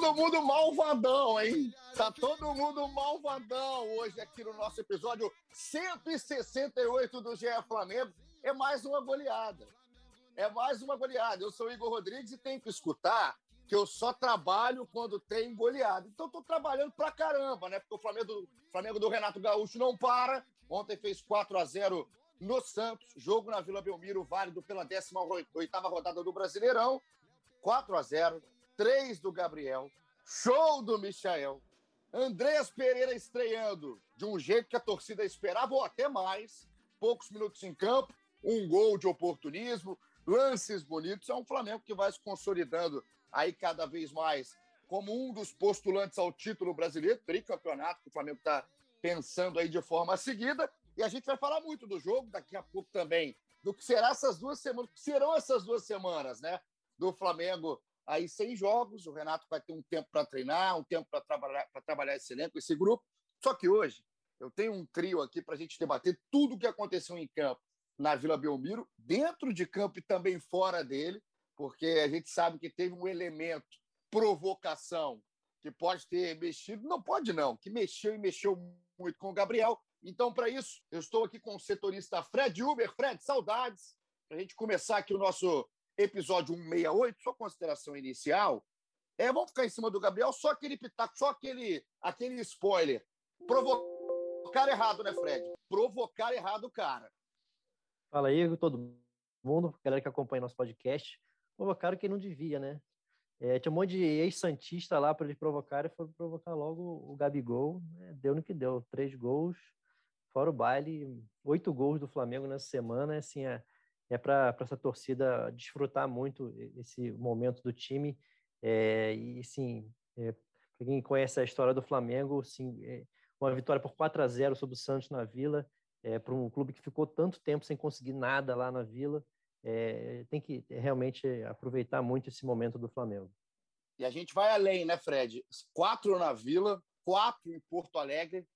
Todo mundo malvadão, hein? Tá todo mundo malvadão hoje aqui no nosso episódio 168 do GE Flamengo. É mais uma goleada. É mais uma goleada. Eu sou Igor Rodrigues e tenho que escutar que eu só trabalho quando tem goleada. Então tô trabalhando pra caramba, né? Porque o Flamengo, Flamengo do Renato Gaúcho não para. Ontem fez 4 a 0 no Santos. Jogo na Vila Belmiro, válido pela 18ª rodada do Brasileirão. 4 a 0 3 do Gabriel, show do Michael, Andrés Pereira estreando de um jeito que a torcida esperava, ou até mais, poucos minutos em campo, um gol de oportunismo, lances bonitos, é um Flamengo que vai se consolidando aí cada vez mais como um dos postulantes ao título brasileiro, tricampeonato que o Flamengo está pensando aí de forma seguida, e a gente vai falar muito do jogo, daqui a pouco também, do que será essas duas semanas, serão essas duas semanas, né? Do Flamengo aí sem jogos, o Renato vai ter um tempo para treinar, um tempo para trabalhar, trabalhar esse elenco, esse grupo. Só que hoje eu tenho um trio aqui para a gente debater tudo o que aconteceu em campo na Vila Belmiro, dentro de campo e também fora dele, porque a gente sabe que teve um elemento provocação que pode ter mexido, não pode não, que mexeu e mexeu muito com o Gabriel. Então, para isso, eu estou aqui com o setorista Fred Uber. Fred, saudades. Para a gente começar aqui o nosso episódio 168, sua consideração inicial. É, vamos ficar em cima do Gabriel, só aquele pitaco, só aquele, aquele spoiler. Provocar errado, né, Fred? Provocar errado cara. Fala aí, todo mundo, galera que acompanha nosso podcast. Provocaram quem não devia, né? É, tinha um monte de ex-santista lá para eles provocarem e foi provocar logo o Gabigol. né? Deu no que deu, três gols, fora o baile, oito gols do Flamengo nessa semana. Assim, é, é para essa torcida desfrutar muito esse momento do time. É, e, sim, é, para quem conhece a história do Flamengo, sim, é, uma vitória por 4 a 0 sobre o Santos na Vila, para um clube que ficou tanto tempo sem conseguir nada lá na Vila, tem que realmente aproveitar muito esse momento do Flamengo. E a gente vai além, né, Fred? Quatro na Vila, quatro em Porto Alegre,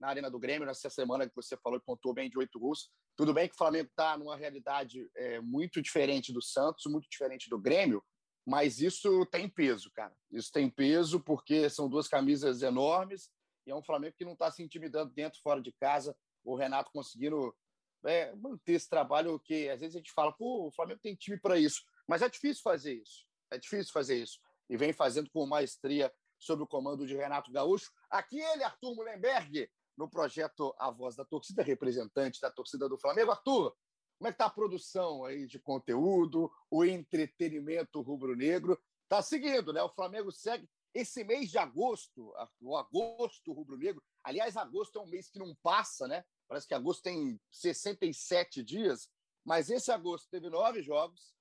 na Arena do Grêmio, nessa semana que você falou que pontuou bem de oito gols. Tudo bem que o Flamengo está numa realidade é, muito diferente do Santos, muito diferente do Grêmio, mas isso tem peso, cara. Isso tem peso porque são duas camisas enormes e é um Flamengo que não está se intimidando dentro fora de casa. O Renato conseguindo é, manter esse trabalho que às vezes a gente fala, pô, o Flamengo tem time para isso, mas é difícil fazer isso. É difícil fazer isso. E vem fazendo com maestria sob o comando de Renato Gaúcho. Aqui ele, Arthur Mullenberg, no projeto A Voz da Torcida, representante da torcida do Flamengo. Arthur, como é que está a produção aí de conteúdo, o entretenimento rubro-negro? Está seguindo, né? O Flamengo segue esse mês de agosto, o agosto rubro-negro. Aliás, agosto é um mês que não passa, né? Parece que agosto tem 67 dias, mas esse agosto teve nove jogos,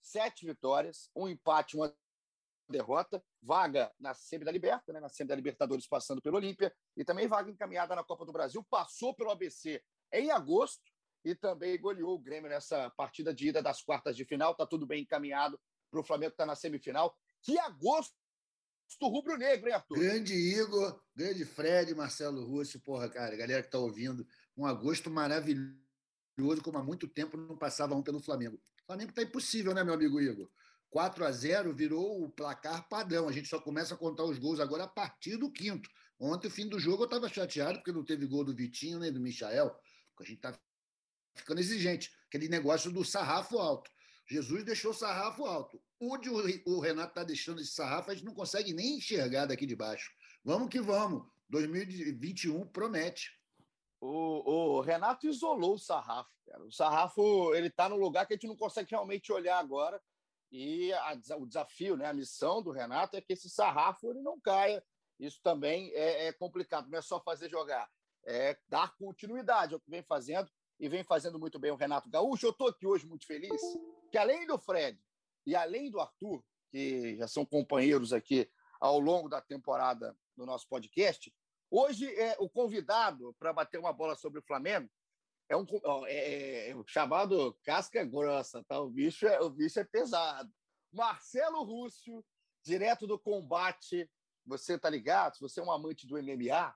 sete vitórias, um empate, uma derrota, vaga na Semi da Liberta, né? na Semi da Libertadores passando pelo Olímpia, e também vaga encaminhada na Copa do Brasil, passou pelo ABC em agosto e também goleou o Grêmio nessa partida de ida das quartas de final. Está tudo bem encaminhado para o Flamengo que está na semifinal. Que agosto rubro-negro, hein, Arthur? Grande Igor, grande Fred, Marcelo Russo, porra, cara, galera que está ouvindo, um agosto maravilhoso, como há muito tempo não passava um pelo Flamengo. O Flamengo está impossível, né, meu amigo Igor? 4 a 0 virou o placar padrão. A gente só começa a contar os gols agora a partir do quinto. Ontem, fim do jogo, eu estava chateado porque não teve gol do Vitinho nem do Michael. Porque a gente está ficando exigente. Aquele negócio do sarrafo alto. Jesus deixou o sarrafo alto. Onde o Renato está deixando esse sarrafo, a gente não consegue nem enxergar daqui de baixo. Vamos que vamos. 2021 promete. O, o Renato isolou o sarrafo. Cara. O sarrafo ele está no lugar que a gente não consegue realmente olhar agora. E a, o desafio, né, a missão do Renato é que esse sarrafo ele não caia. Isso também é, é complicado. Não é só fazer jogar, é dar continuidade ao que vem fazendo e vem fazendo muito bem o Renato Gaúcho. Eu estou aqui hoje muito feliz que além do Fred e além do Arthur, que já são companheiros aqui ao longo da temporada do nosso podcast, hoje é o convidado para bater uma bola sobre o Flamengo é um é, é, é chamado casca grossa, tá? O bicho é, o bicho é pesado. Marcelo Rússio, direto do combate. Você tá ligado? Se você é um amante do MMA,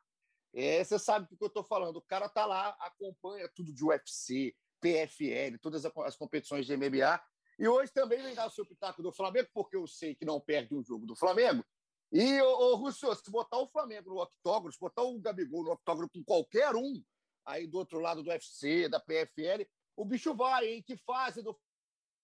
é, você sabe do que eu estou falando. O cara tá lá, acompanha tudo de UFC, PFL, todas as competições de MMA. E hoje também vem dar o seu pitaco do Flamengo, porque eu sei que não perde um jogo do Flamengo. E, ô, ô se botar o Flamengo no octógono, se botar o Gabigol no octógono com qualquer um, aí do outro lado do UFC, da PFL, o bicho vai, hein? Que fase do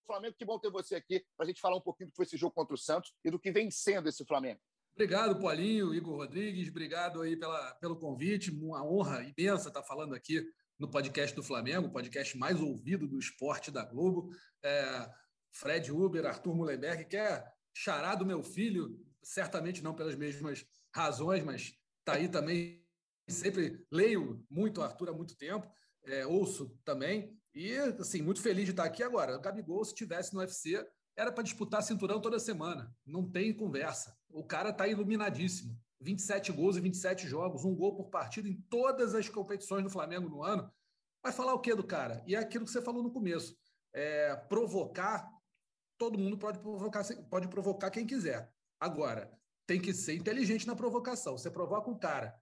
Flamengo. Que bom ter você aqui para a gente falar um pouquinho do que foi esse jogo contra o Santos e do que vem sendo esse Flamengo. Obrigado, Paulinho, Igor Rodrigues. Obrigado aí pela, pelo convite. Uma honra imensa estar falando aqui no podcast do Flamengo, o podcast mais ouvido do esporte da Globo. É, Fred Uber, Arthur Mullenberg, que é chará do meu filho, certamente não pelas mesmas razões, mas está aí também sempre leio muito Arthur há muito tempo, é, ouço também, e assim, muito feliz de estar aqui agora. O Gabigol, se tivesse no UFC, era para disputar cinturão toda semana. Não tem conversa. O cara está iluminadíssimo. 27 gols e 27 jogos, um gol por partida em todas as competições do Flamengo no ano. Vai falar o que do cara? E é aquilo que você falou no começo. É, provocar, todo mundo pode provocar, pode provocar quem quiser. Agora, tem que ser inteligente na provocação. Você provoca um cara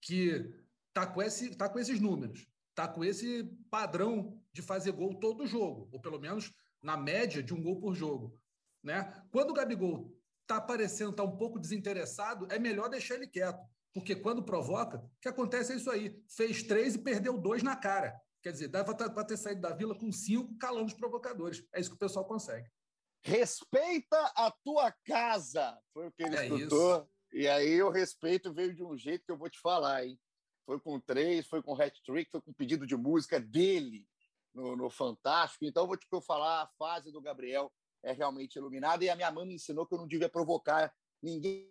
que está com, esse, tá com esses números, está com esse padrão de fazer gol todo jogo, ou pelo menos na média de um gol por jogo. Né? Quando o Gabigol está aparecendo, está um pouco desinteressado, é melhor deixar ele quieto. Porque quando provoca, o que acontece é isso aí. Fez três e perdeu dois na cara. Quer dizer, dava para ter saído da vila com cinco calando os provocadores. É isso que o pessoal consegue. Respeita a tua casa, foi o que ele é escutou. E aí o respeito veio de um jeito que eu vou te falar, hein? Foi com três, foi com hat-trick, foi com pedido de música dele no, no Fantástico. Então, eu vou te falar, a fase do Gabriel é realmente iluminada. E a minha mãe me ensinou que eu não devia provocar ninguém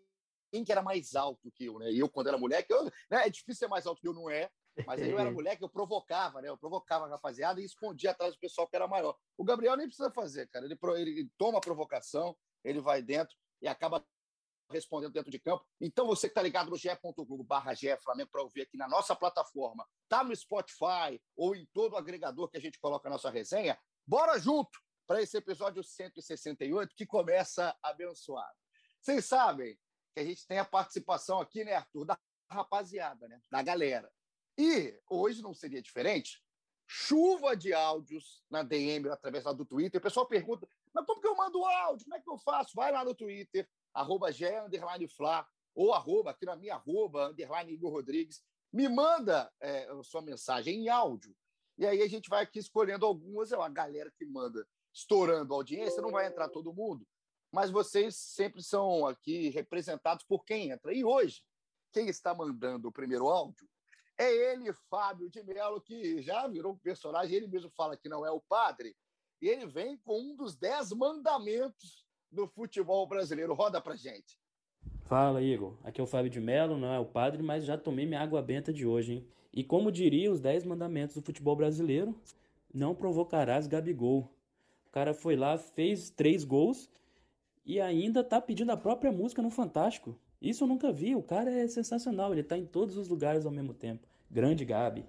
que era mais alto que eu, né? E eu, quando era mulher, que eu, né? é difícil ser mais alto que eu, não é. Mas eu era mulher que eu provocava, né? Eu provocava a rapaziada e escondia atrás do pessoal que era maior. O Gabriel nem precisa fazer, cara. Ele, ele toma a provocação, ele vai dentro e acaba respondendo dentro de campo. Então, você que está ligado no ge.globo barra Flamengo para ouvir aqui na nossa plataforma, tá no Spotify ou em todo agregador que a gente coloca a nossa resenha, bora junto para esse episódio 168 que começa abençoado. Vocês sabem que a gente tem a participação aqui, né, Arthur, da rapaziada, né, da galera. E hoje não seria diferente. Chuva de áudios na DM através do Twitter. O pessoal pergunta, mas como que eu mando áudio? Como é que eu faço? Vai lá no Twitter, arroba Gé, underline Flá, ou arroba, aqui na minha arroba, underline Igor Rodrigues, me manda é, sua mensagem em áudio. E aí a gente vai aqui escolhendo algumas, é uma galera que manda estourando a audiência, não vai entrar todo mundo, mas vocês sempre são aqui representados por quem entra. E hoje, quem está mandando o primeiro áudio é ele, Fábio de Mello, que já virou um personagem, ele mesmo fala que não é o padre, e ele vem com um dos dez mandamentos do futebol brasileiro. Roda pra gente. Fala, Igor. Aqui é o Fábio de Mello, não é o padre, mas já tomei minha água benta de hoje, hein? E como diria os 10 mandamentos do futebol brasileiro, não provocarás Gabigol. O cara foi lá, fez três gols e ainda tá pedindo a própria música no Fantástico. Isso eu nunca vi, o cara é sensacional, ele tá em todos os lugares ao mesmo tempo. Grande Gabi.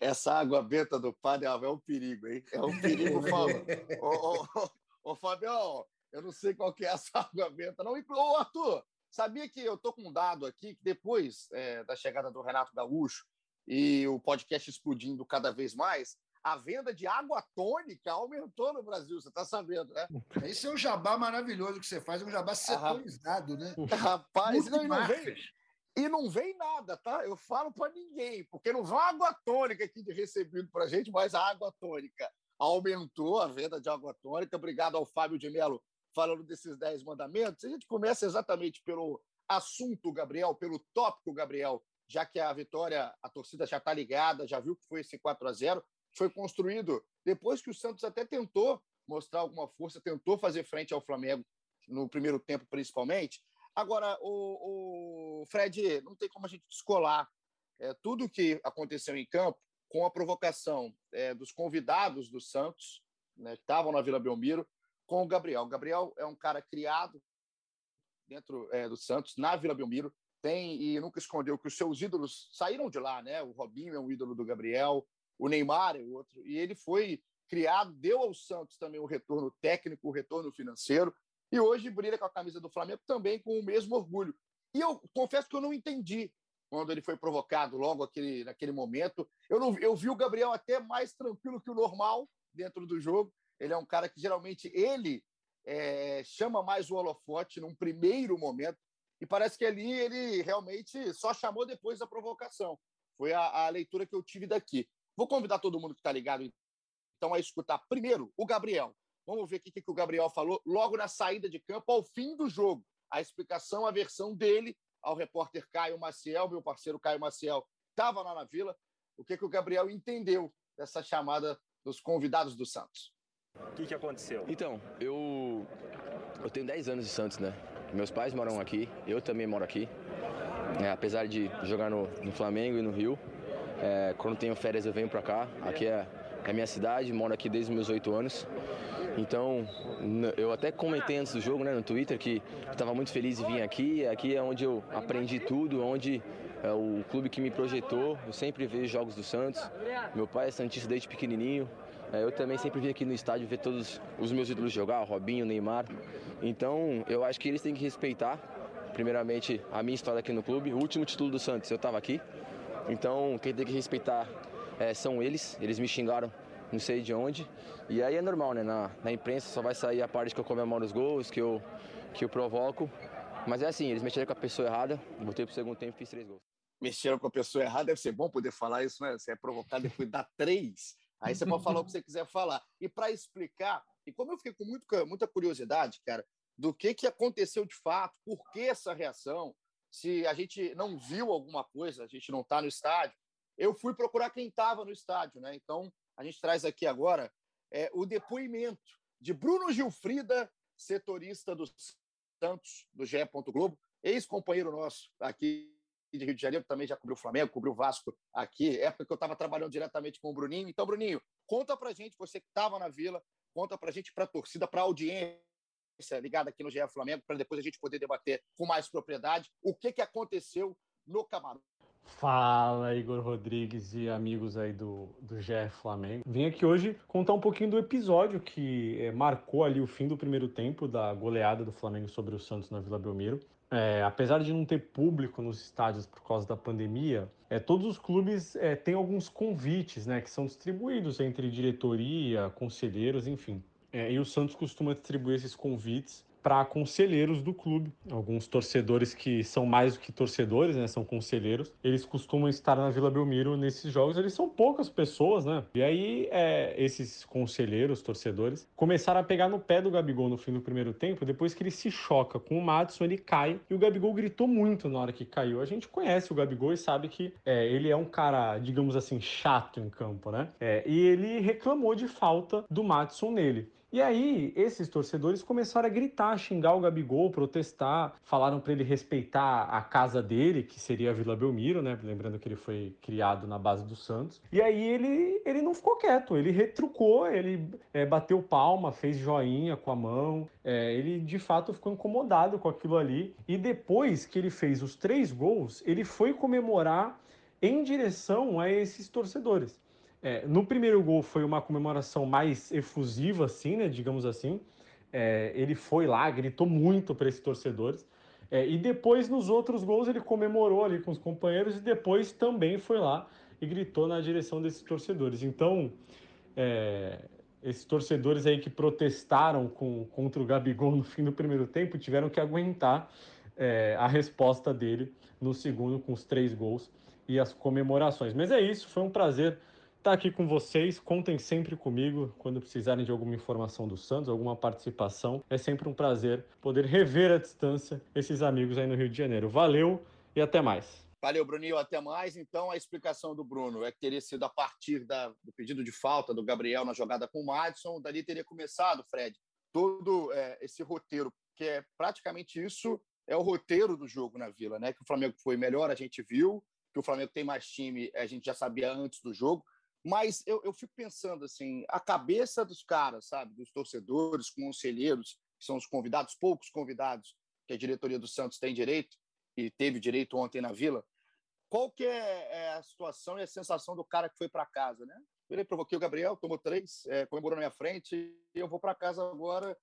Essa água benta do padre é um perigo, hein? É um perigo, Fábio. ô, ô, ô, Fabião, eu não sei qual que é essa água benta, não. Ô, Arthur, sabia que eu tô com um dado aqui que depois é, da chegada do Renato Gaúcho e o podcast explodindo cada vez mais, a venda de água tônica aumentou no Brasil, você está sabendo, né? Esse é um jabá maravilhoso que você faz, é um jabá setorizado, né? Rapaz, não, e, não vem, e não vem nada, tá? Eu falo para ninguém, porque não vem água tônica aqui de recebido para gente, mas a água tônica aumentou a venda de água tônica. Obrigado ao Fábio de Mello falando desses dez mandamentos, a gente começa exatamente pelo assunto, Gabriel, pelo tópico, Gabriel, já que a vitória, a torcida já está ligada, já viu que foi esse 4 a 0 foi construído depois que o Santos até tentou mostrar alguma força, tentou fazer frente ao Flamengo no primeiro tempo, principalmente. Agora, o, o Fred, não tem como a gente descolar é, tudo que aconteceu em campo com a provocação é, dos convidados do Santos, né, estavam na Vila Belmiro, com o Gabriel. O Gabriel é um cara criado dentro é, do Santos, na Vila Belmiro, tem e nunca escondeu que os seus ídolos saíram de lá, né? O Robinho é um ídolo do Gabriel, o Neymar é outro, e ele foi criado, deu ao Santos também o retorno técnico, o retorno financeiro, e hoje brilha com a camisa do Flamengo também com o mesmo orgulho. E eu confesso que eu não entendi quando ele foi provocado logo aquele, naquele momento. Eu, não, eu vi o Gabriel até mais tranquilo que o normal dentro do jogo. Ele é um cara que geralmente ele é, chama mais o holofote num primeiro momento. E parece que ali ele realmente só chamou depois da provocação. Foi a, a leitura que eu tive daqui. Vou convidar todo mundo que está ligado então a escutar primeiro o Gabriel. Vamos ver o que, que o Gabriel falou logo na saída de campo, ao fim do jogo. A explicação, a versão dele ao repórter Caio Maciel, meu parceiro Caio Maciel, estava lá na Vila. O que, que o Gabriel entendeu dessa chamada dos convidados do Santos? O que, que aconteceu? Então, eu, eu tenho 10 anos de Santos, né? Meus pais moram aqui, eu também moro aqui. É, apesar de jogar no, no, Flamengo e no Rio, é, quando tenho férias eu venho para cá. Aqui é, é minha cidade, moro aqui desde meus 8 anos. Então, eu até comentei antes do jogo, né, no Twitter, que estava muito feliz de vir aqui. Aqui é onde eu aprendi tudo, onde é o clube que me projetou. Eu sempre vejo jogos do Santos. Meu pai é santista desde pequenininho. É, eu também sempre vim aqui no estádio ver todos os meus ídolos jogar, o Robinho, o Neymar. Então, eu acho que eles têm que respeitar, primeiramente, a minha história aqui no clube. O último título do Santos, eu estava aqui. Então, quem tem que respeitar é, são eles. Eles me xingaram, não sei de onde. E aí é normal, né? Na, na imprensa só vai sair a parte que eu comemoro os gols, que eu, que eu provoco. Mas é assim, eles mexeram com a pessoa errada, voltei pro segundo tempo e fiz três gols. Mexeram com a pessoa errada, deve ser bom poder falar isso, né? Você é provocado depois dá três. Aí você pode falar o que você quiser falar. E para explicar, e como eu fiquei com muito, muita curiosidade, cara, do que, que aconteceu de fato, por que essa reação, se a gente não viu alguma coisa, a gente não está no estádio, eu fui procurar quem estava no estádio, né? Então, a gente traz aqui agora é, o depoimento de Bruno Gilfrida, setorista do Santos, do GE. Globo, ex-companheiro nosso aqui de Rio de Janeiro, também já cobriu o Flamengo, cobriu o Vasco aqui, época que eu estava trabalhando diretamente com o Bruninho. Então, Bruninho, conta pra gente, você que estava na Vila, conta pra gente, pra torcida, pra audiência ligada aqui no GE Flamengo, para depois a gente poder debater com mais propriedade o que, que aconteceu no Camarote. Fala, Igor Rodrigues e amigos aí do, do GE Flamengo. Vim aqui hoje contar um pouquinho do episódio que é, marcou ali o fim do primeiro tempo da goleada do Flamengo sobre o Santos na Vila Belmiro. É, apesar de não ter público nos estádios por causa da pandemia, é, todos os clubes é, têm alguns convites né, que são distribuídos entre diretoria, conselheiros, enfim. É, e o Santos costuma distribuir esses convites para conselheiros do clube. Alguns torcedores que são mais do que torcedores, né, são conselheiros, eles costumam estar na Vila Belmiro nesses jogos. Eles são poucas pessoas, né? E aí, é, esses conselheiros, torcedores, começaram a pegar no pé do Gabigol no fim do primeiro tempo. Depois que ele se choca com o Madison, ele cai e o Gabigol gritou muito na hora que caiu. A gente conhece o Gabigol e sabe que é, ele é um cara, digamos assim, chato em campo, né? É, e ele reclamou de falta do Madison nele. E aí, esses torcedores começaram a gritar, xingar o Gabigol, protestar, falaram para ele respeitar a casa dele, que seria a Vila Belmiro, né? Lembrando que ele foi criado na base do Santos. E aí ele, ele não ficou quieto, ele retrucou, ele é, bateu palma, fez joinha com a mão. É, ele de fato ficou incomodado com aquilo ali. E depois que ele fez os três gols, ele foi comemorar em direção a esses torcedores. É, no primeiro gol foi uma comemoração mais efusiva, assim, né? Digamos assim. É, ele foi lá, gritou muito para esses torcedores. É, e depois, nos outros gols, ele comemorou ali com os companheiros e depois também foi lá e gritou na direção desses torcedores. Então, é, esses torcedores aí que protestaram com, contra o Gabigol no fim do primeiro tempo tiveram que aguentar é, a resposta dele no segundo com os três gols e as comemorações. Mas é isso, foi um prazer estar aqui com vocês. Contem sempre comigo quando precisarem de alguma informação do Santos, alguma participação. É sempre um prazer poder rever à distância esses amigos aí no Rio de Janeiro. Valeu e até mais. Valeu, Bruninho, até mais. Então, a explicação do Bruno é que teria sido a partir da, do pedido de falta do Gabriel na jogada com o Madison. Dali teria começado, Fred, todo é, esse roteiro, que é praticamente isso, é o roteiro do jogo na Vila, né? Que o Flamengo foi melhor, a gente viu, que o Flamengo tem mais time, a gente já sabia antes do jogo Mas eu, eu fico pensando assim, a cabeça dos caras, sabe, dos torcedores, conselheiros, que são os convidados, poucos convidados que a diretoria do Santos tem direito e teve direito ontem na Vila. Qual que é, é a situação e a sensação do cara que foi para casa, né? Eu provoquei o Gabriel, tomou três, é, comemorou na minha frente e eu vou para casa agora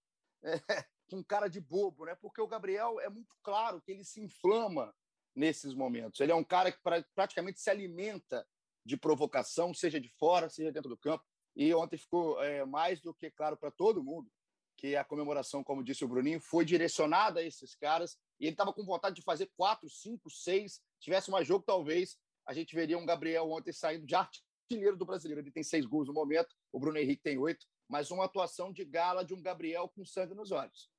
é, com cara de bobo, né? Porque o Gabriel é muito claro que ele se inflama nesses momentos. Ele é um cara que pra, praticamente se alimenta de provocação, seja de fora, seja dentro do campo. E ontem ficou é, mais do que claro para todo mundo que a comemoração, como disse o Bruninho, foi direcionada a esses caras. E ele estava com vontade de fazer quatro, cinco, seis. Se tivesse mais jogo, talvez a gente veria um Gabriel ontem saindo de artilheiro do brasileiro. Ele tem seis gols no momento, o Bruno Henrique tem oito, mas uma atuação de gala de um Gabriel com sangue nos olhos.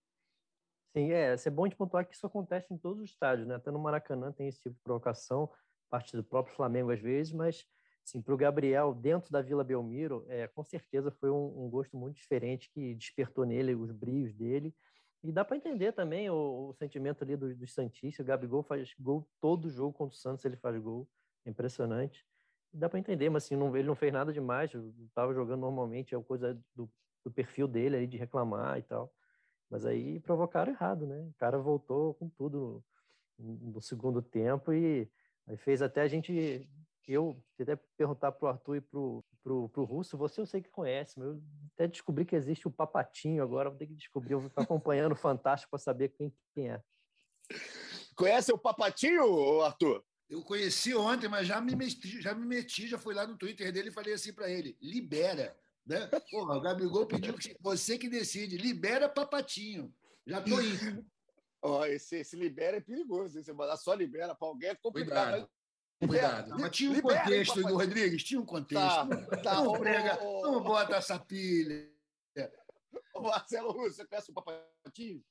Sim, é, é bom de pontuar que isso acontece em todos os estádios, né? Até no Maracanã tem esse tipo de provocação, parte do próprio Flamengo às vezes, mas Para o Gabriel, dentro da Vila Belmiro, é, com certeza foi um, um, gosto muito diferente que despertou nele os brios dele. E dá para entender também o, o, sentimento ali dos do Santistas. O Gabigol faz gol todo jogo contra o Santos, ele faz gol. É impressionante. E dá para entender, mas assim, não, ele não fez nada demais. Estava jogando normalmente, é coisa do, do perfil dele aí de reclamar e tal. Mas aí provocaram errado, né? O cara voltou com tudo no, no segundo tempo e aí fez até a gente eu até perguntar para o Arthur e para o pro, Russo, você eu sei que conhece, mas eu até descobri que existe o Papatinho agora, vou ter que descobrir, eu vou estar acompanhando o Fantástico para saber quem, quem é. Conhece o Papatinho, Arthur? Eu conheci ontem, mas já me meti, já me meti, já fui lá no Twitter dele e falei assim para ele: libera. Né? Porra, o Gabigol pediu que você que decide, libera Papatinho. Já tô indo. Ó, esse, esse libera é perigoso. Você mandar só libera para alguém é complicado. Cuidado. Cuidado. Mas tinha um contexto, Igor Rodrigues, tinha um contexto. Tá, tá, não, prega, não bota essa pilha. Marcelo Russo, você conhece o Papatinho?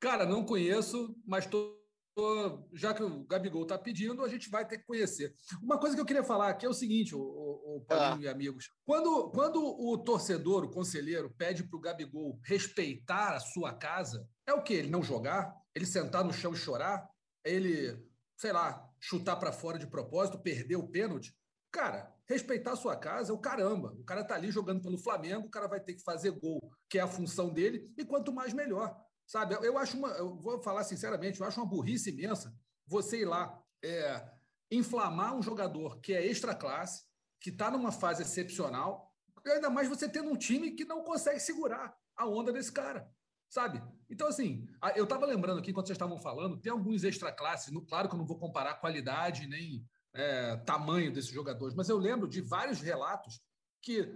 Cara, não conheço, mas tô, tô, já que o Gabigol está pedindo, a gente vai ter que conhecer. Uma coisa que eu queria falar aqui é o seguinte, o, o, o Paulinho ah. e amigos. Quando, quando o torcedor, o conselheiro, pede para o Gabigol respeitar a sua casa, é o quê? Ele não jogar? Ele sentar no chão e chorar? Ele, sei lá, chutar para fora de propósito, perder o pênalti. Cara, respeitar a sua casa é o caramba. O cara tá ali jogando pelo Flamengo, o cara vai ter que fazer gol, que é a função dele, e quanto mais melhor. Sabe? Eu acho uma, eu vou falar sinceramente, eu acho uma burrice imensa você ir lá é, inflamar um jogador que é extra classe, que está numa fase excepcional, ainda mais você tendo um time que não consegue segurar a onda desse cara sabe? Então, assim, eu estava lembrando aqui, quando vocês estavam falando, tem alguns extra classes, claro que eu não vou comparar qualidade nem é, tamanho desses jogadores, mas eu lembro de vários relatos que,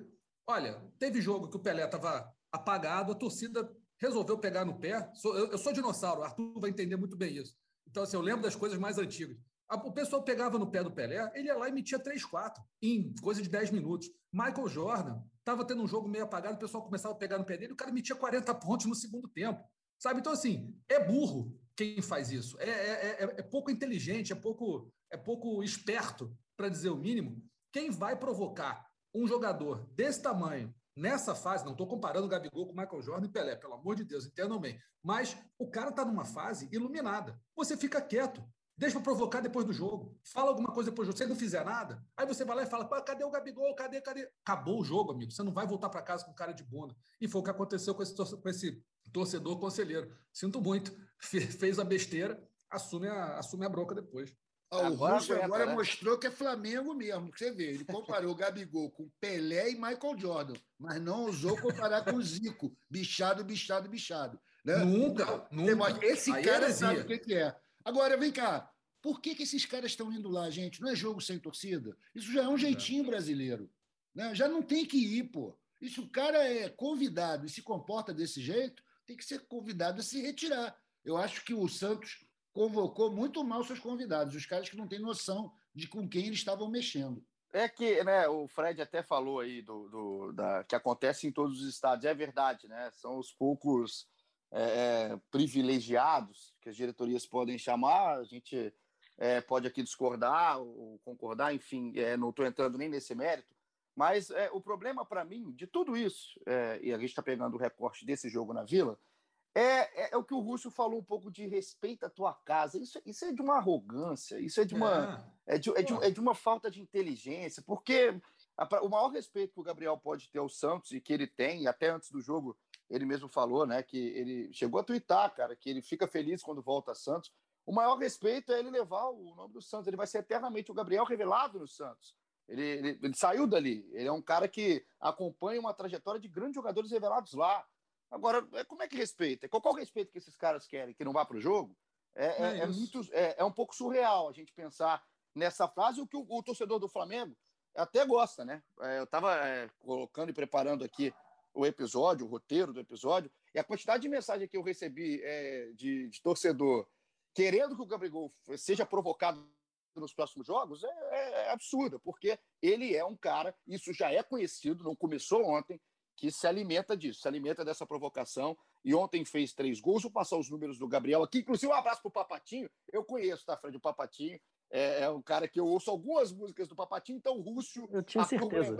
olha, teve jogo que o Pelé estava apagado, a torcida resolveu pegar no pé. Eu sou dinossauro, Arthur vai entender muito bem isso. Então, assim, eu lembro das coisas mais antigas. O pessoal pegava no pé do Pelé, ele ia lá e metia 3, 4 em coisa de 10 minutos. Michael Jordan estava tendo um jogo meio apagado, o pessoal começava a pegar no pé dele, o cara metia 40 pontos no segundo tempo. Sabe? Então, assim, é burro quem faz isso. É, é, é, é pouco inteligente, é pouco, é pouco esperto, para dizer o mínimo. Quem vai provocar um jogador desse tamanho, nessa fase, não estou comparando o Gabigol com o Michael Jordan e Pelé, pelo amor de Deus, entendam bem, mas o cara está numa fase iluminada. Você fica quieto, Deixa para provocar depois do jogo. Fala alguma coisa depois do jogo. Você não fizer nada, aí você vai lá e fala: cadê o Gabigol? Cadê, cadê? Acabou o jogo, amigo. Você não vai voltar para casa com cara de bunda. E foi o que aconteceu com esse, com esse torcedor conselheiro. Sinto muito. Fez a besteira, assume a, assume a bronca depois. Ah, o agora Russo agora né? mostrou que é Flamengo mesmo. Você vê, ele comparou o Gabigol com Pelé e Michael Jordan, mas não ousou comparar com o Zico. Bichado, bichado, bichado. Né? Nunca, nunca. Esse Aí cara sabe o que, que é. Agora, vem cá. Por que, que esses caras estão indo lá, gente? Não é jogo sem torcida? Isso já é um jeitinho brasileiro. Né? Já não tem que ir, pô. E se o cara é convidado e se comporta desse jeito, tem que ser convidado a se retirar. Eu acho que o Santos convocou muito mal seus convidados, os caras que não têm noção de com quem eles estavam mexendo. É que né, o Fred até falou aí do, do da, que acontece em todos os estados. É verdade, né? São os poucos é, é, privilegiados, que as diretorias podem chamar, a gente é, pode aqui discordar ou concordar, enfim, é, não estou entrando nem nesse mérito, mas é, o problema para mim de tudo isso, é, e a gente está pegando o recorte desse jogo na Vila, é, o que o Russo falou um pouco de respeito à tua casa. Isso, isso é de uma arrogância, isso é de uma, é. de, é, de, é de uma falta de inteligência, porque a- o maior respeito que o Gabriel pode ter ao Santos e que ele tem, até antes do jogo ele mesmo falou, né, que ele chegou a twittar, cara, que ele fica feliz quando volta a Santos. O maior respeito é ele levar o nome do Santos. Ele vai ser eternamente o Gabriel revelado no Santos. Ele, ele, ele saiu dali. Ele é um cara que acompanha uma trajetória de grandes jogadores revelados lá. Agora, é- como é que respeita? Qual, qual o respeito que esses caras querem? Que não vá para o jogo? É, é, É é muito, é, é um pouco surreal a gente pensar nessa frase. O que o, o torcedor do Flamengo até gosta, né? É, eu estava colocando e preparando aqui o episódio, o roteiro do episódio, e a quantidade de mensagem que eu recebi é, de, de torcedor querendo que o Gabigol seja provocado nos próximos jogos é, é, é absurda, porque ele é um cara, isso já é conhecido, não começou ontem, que se alimenta disso, se alimenta dessa provocação. E ontem fez três gols. Vou passar os números do Gabriel aqui. Inclusive, um abraço pro Papatinho. Eu conheço, tá, Fred? O Papatinho é, é um cara que eu ouço algumas músicas do Papatinho. Então, o Rússio, Eu tinha Arthur certeza.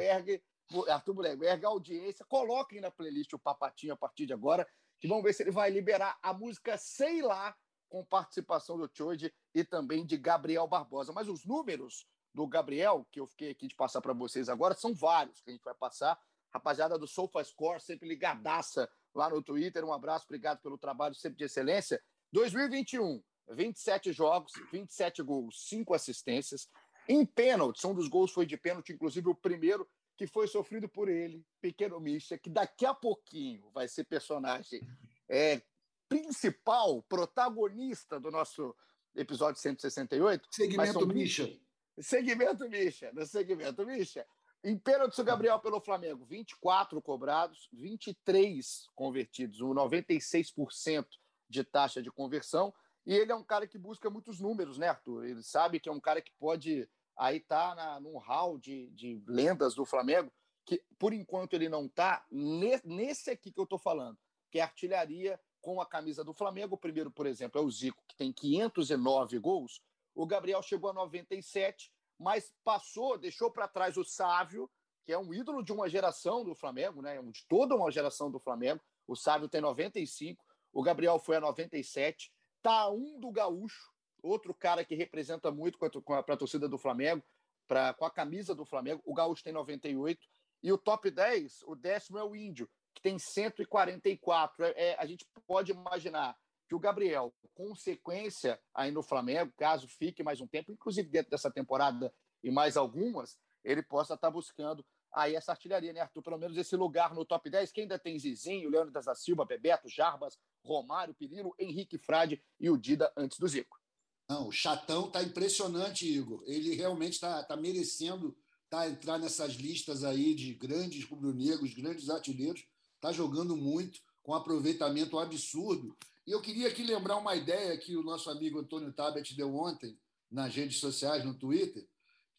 Arthur Mullenberg, a audiência, coloquem na playlist o Papatinho a partir de agora, que vamos ver se ele vai liberar a música Sei Lá, com participação do Choide e também de Gabriel Barbosa. Mas os números do Gabriel, que eu fiquei aqui de passar para vocês agora, são vários que a gente vai passar. Rapaziada do SofaScore, sempre ligadaça lá no Twitter. Um abraço, obrigado pelo trabalho sempre de excelência. 2021, 27 jogos, 27 gols, 5 assistências. Em pênaltis, um dos gols foi de pênalti, inclusive o primeiro que foi sofrido por ele, Pequeno Misha, que daqui a pouquinho vai ser personagem é, principal, protagonista do nosso episódio 168. Segmento Misha. Segmento Misha, no segmento Misha. Em pênalti, o Gabriel pelo Flamengo, 24 cobrados, 23 convertidos, um 96% de taxa de conversão. E ele é um cara que busca muitos números, né, Arthur? Ele sabe que é um cara que pode aí tá num hall de, de lendas do Flamengo, que por enquanto ele não está nesse aqui que eu estou falando, que é artilharia com a camisa do Flamengo. O primeiro, por exemplo, é o Zico, que tem 509 gols. O Gabriel chegou a 97, mas passou, deixou para trás o Sávio, que é um ídolo de uma geração do Flamengo, né? de toda uma geração do Flamengo. O Sávio tem 95, o Gabriel foi a 97. Tá um do Gaúcho, outro cara que representa muito para a torcida do Flamengo, pra, com a camisa do Flamengo. O Gaúcho tem 98. E o top 10, o décimo é o Índio, que tem 144. É, é, a gente pode imaginar que o Gabriel, com sequência aí no Flamengo, caso fique mais um tempo, inclusive dentro dessa temporada e mais algumas, ele possa estar buscando aí essa artilharia, né, Arthur? Pelo menos esse lugar no top 10, que ainda tem Zizinho, Leandro da Silva, Bebeto, Jarbas, Romário, Pirilo, Henrique Frade e o Dida antes do Zico. Não, o Chatão tá impressionante, Igor. Ele realmente está tá merecendo tá, entrar nessas listas aí de grandes rubro-negros, grandes artilheiros. Está jogando muito, com aproveitamento absurdo. E eu queria aqui lembrar uma ideia que o nosso amigo Antônio Tabet deu ontem nas redes sociais, no Twitter,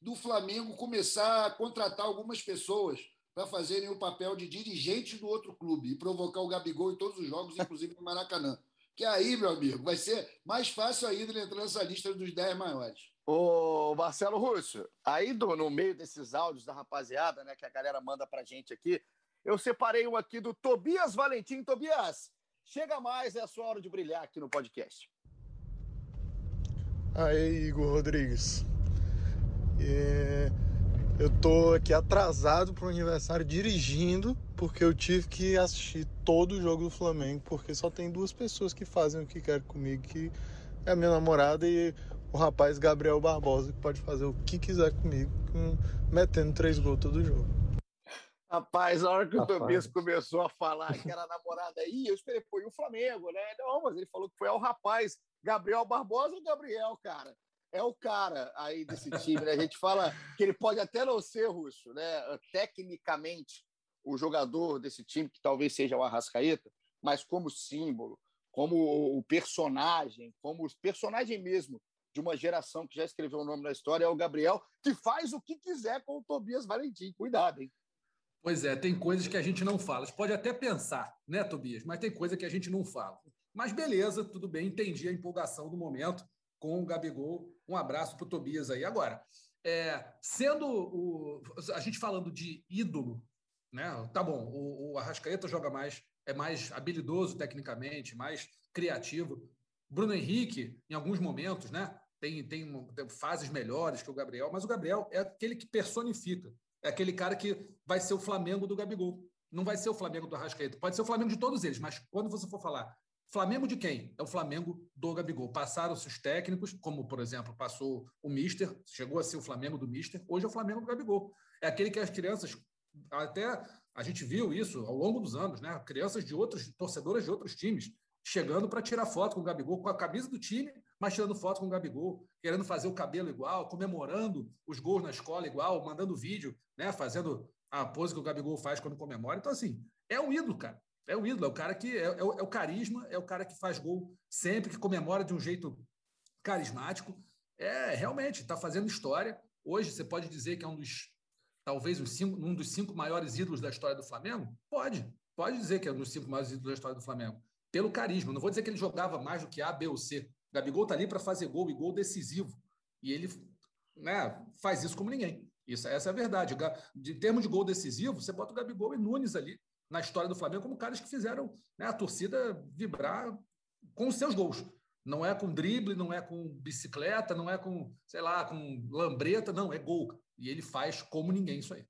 do Flamengo começar a contratar algumas pessoas para fazerem o papel de dirigente do outro clube e provocar o Gabigol em todos os jogos, inclusive no Maracanã. Que aí, meu amigo, vai ser mais fácil ainda ele entrar nessa lista dos 10 maiores. Ô, Marcelo Russo, aí do, no meio desses áudios da rapaziada, né, que a galera manda pra gente aqui, eu separei um aqui do Tobias Valentim. Tobias, chega mais, é a sua hora de brilhar aqui no podcast. Aí, Igor Rodrigues. É, eu tô aqui atrasado pro aniversário dirigindo, porque eu tive que assistir todo o jogo do Flamengo, porque só tem duas pessoas que fazem o que querem comigo, que é a minha namorada e o rapaz Gabriel Barbosa, que pode fazer o que quiser comigo, com- metendo três gols todo jogo. Rapaz, a hora que o Rapaz. Tobias começou a falar que era a namorada aí, eu esperei, foi o Flamengo, né? Não, mas ele falou que foi ao rapaz Gabriel Barbosa ou Gabriel, cara? É o cara aí desse time, né? A gente fala que ele pode até não ser russo, né? Tecnicamente, o jogador desse time, que talvez seja o Arrascaeta, mas como símbolo, como o personagem, como o personagem mesmo de uma geração que já escreveu o nome na história, é o Gabriel, que faz o que quiser com o Tobias Valentim. Cuidado, hein? Pois é, tem coisas que a gente não fala. A gente pode até pensar, né, Tobias? Mas tem coisa que a gente não fala. Mas beleza, tudo bem, entendi a empolgação do momento com o Gabigol. Um abraço para o Tobias aí. Agora, é, sendo o. A gente falando de ídolo, né? Tá bom, o, o Arrascaeta joga mais, é mais habilidoso tecnicamente, mais criativo. Bruno Henrique, em alguns momentos, né? Tem, tem, tem fases melhores que o Gabriel, mas o Gabriel é aquele que personifica É aquele cara que vai ser o Flamengo do Gabigol. Não vai ser o Flamengo do Arrascaeta. Pode ser o Flamengo de todos eles, mas quando você for falar Flamengo de quem? É o Flamengo do Gabigol. Passaram-se os técnicos, como, por exemplo, passou o Mister, chegou a ser o Flamengo do Mister, hoje é o Flamengo do Gabigol. É aquele que as crianças, até a gente viu isso ao longo dos anos, né? Crianças de outros, torcedoras de outros times, chegando para tirar foto com o Gabigol, com a camisa do time, mas tirando foto com o Gabigol, querendo fazer o cabelo igual, comemorando os gols na escola igual, mandando vídeo, né? Fazendo a pose que o Gabigol faz quando comemora. Então, assim, é um ídolo, cara. É o ídolo, é o cara que é, é, o, é, o, carisma, é o cara que faz gol sempre, que comemora de um jeito carismático. É, realmente, está fazendo história. Hoje você pode dizer que é um dos, talvez um, cinco, um dos cinco maiores ídolos da história do Flamengo? Pode, pode dizer que é um dos cinco maiores ídolos da história do Flamengo. Pelo carisma. Não vou dizer que ele jogava mais do que A, B ou C. Gabigol está ali para fazer gol e gol decisivo. E ele né, faz isso como ninguém. Isso, essa é a verdade. De termos de gol decisivo, você bota o Gabigol e Nunes ali na história do Flamengo como caras que fizeram né, a torcida vibrar com os seus gols. Não é com drible, não é com bicicleta, não é com, sei lá, com lambreta, não, é gol. E ele faz como ninguém isso aí.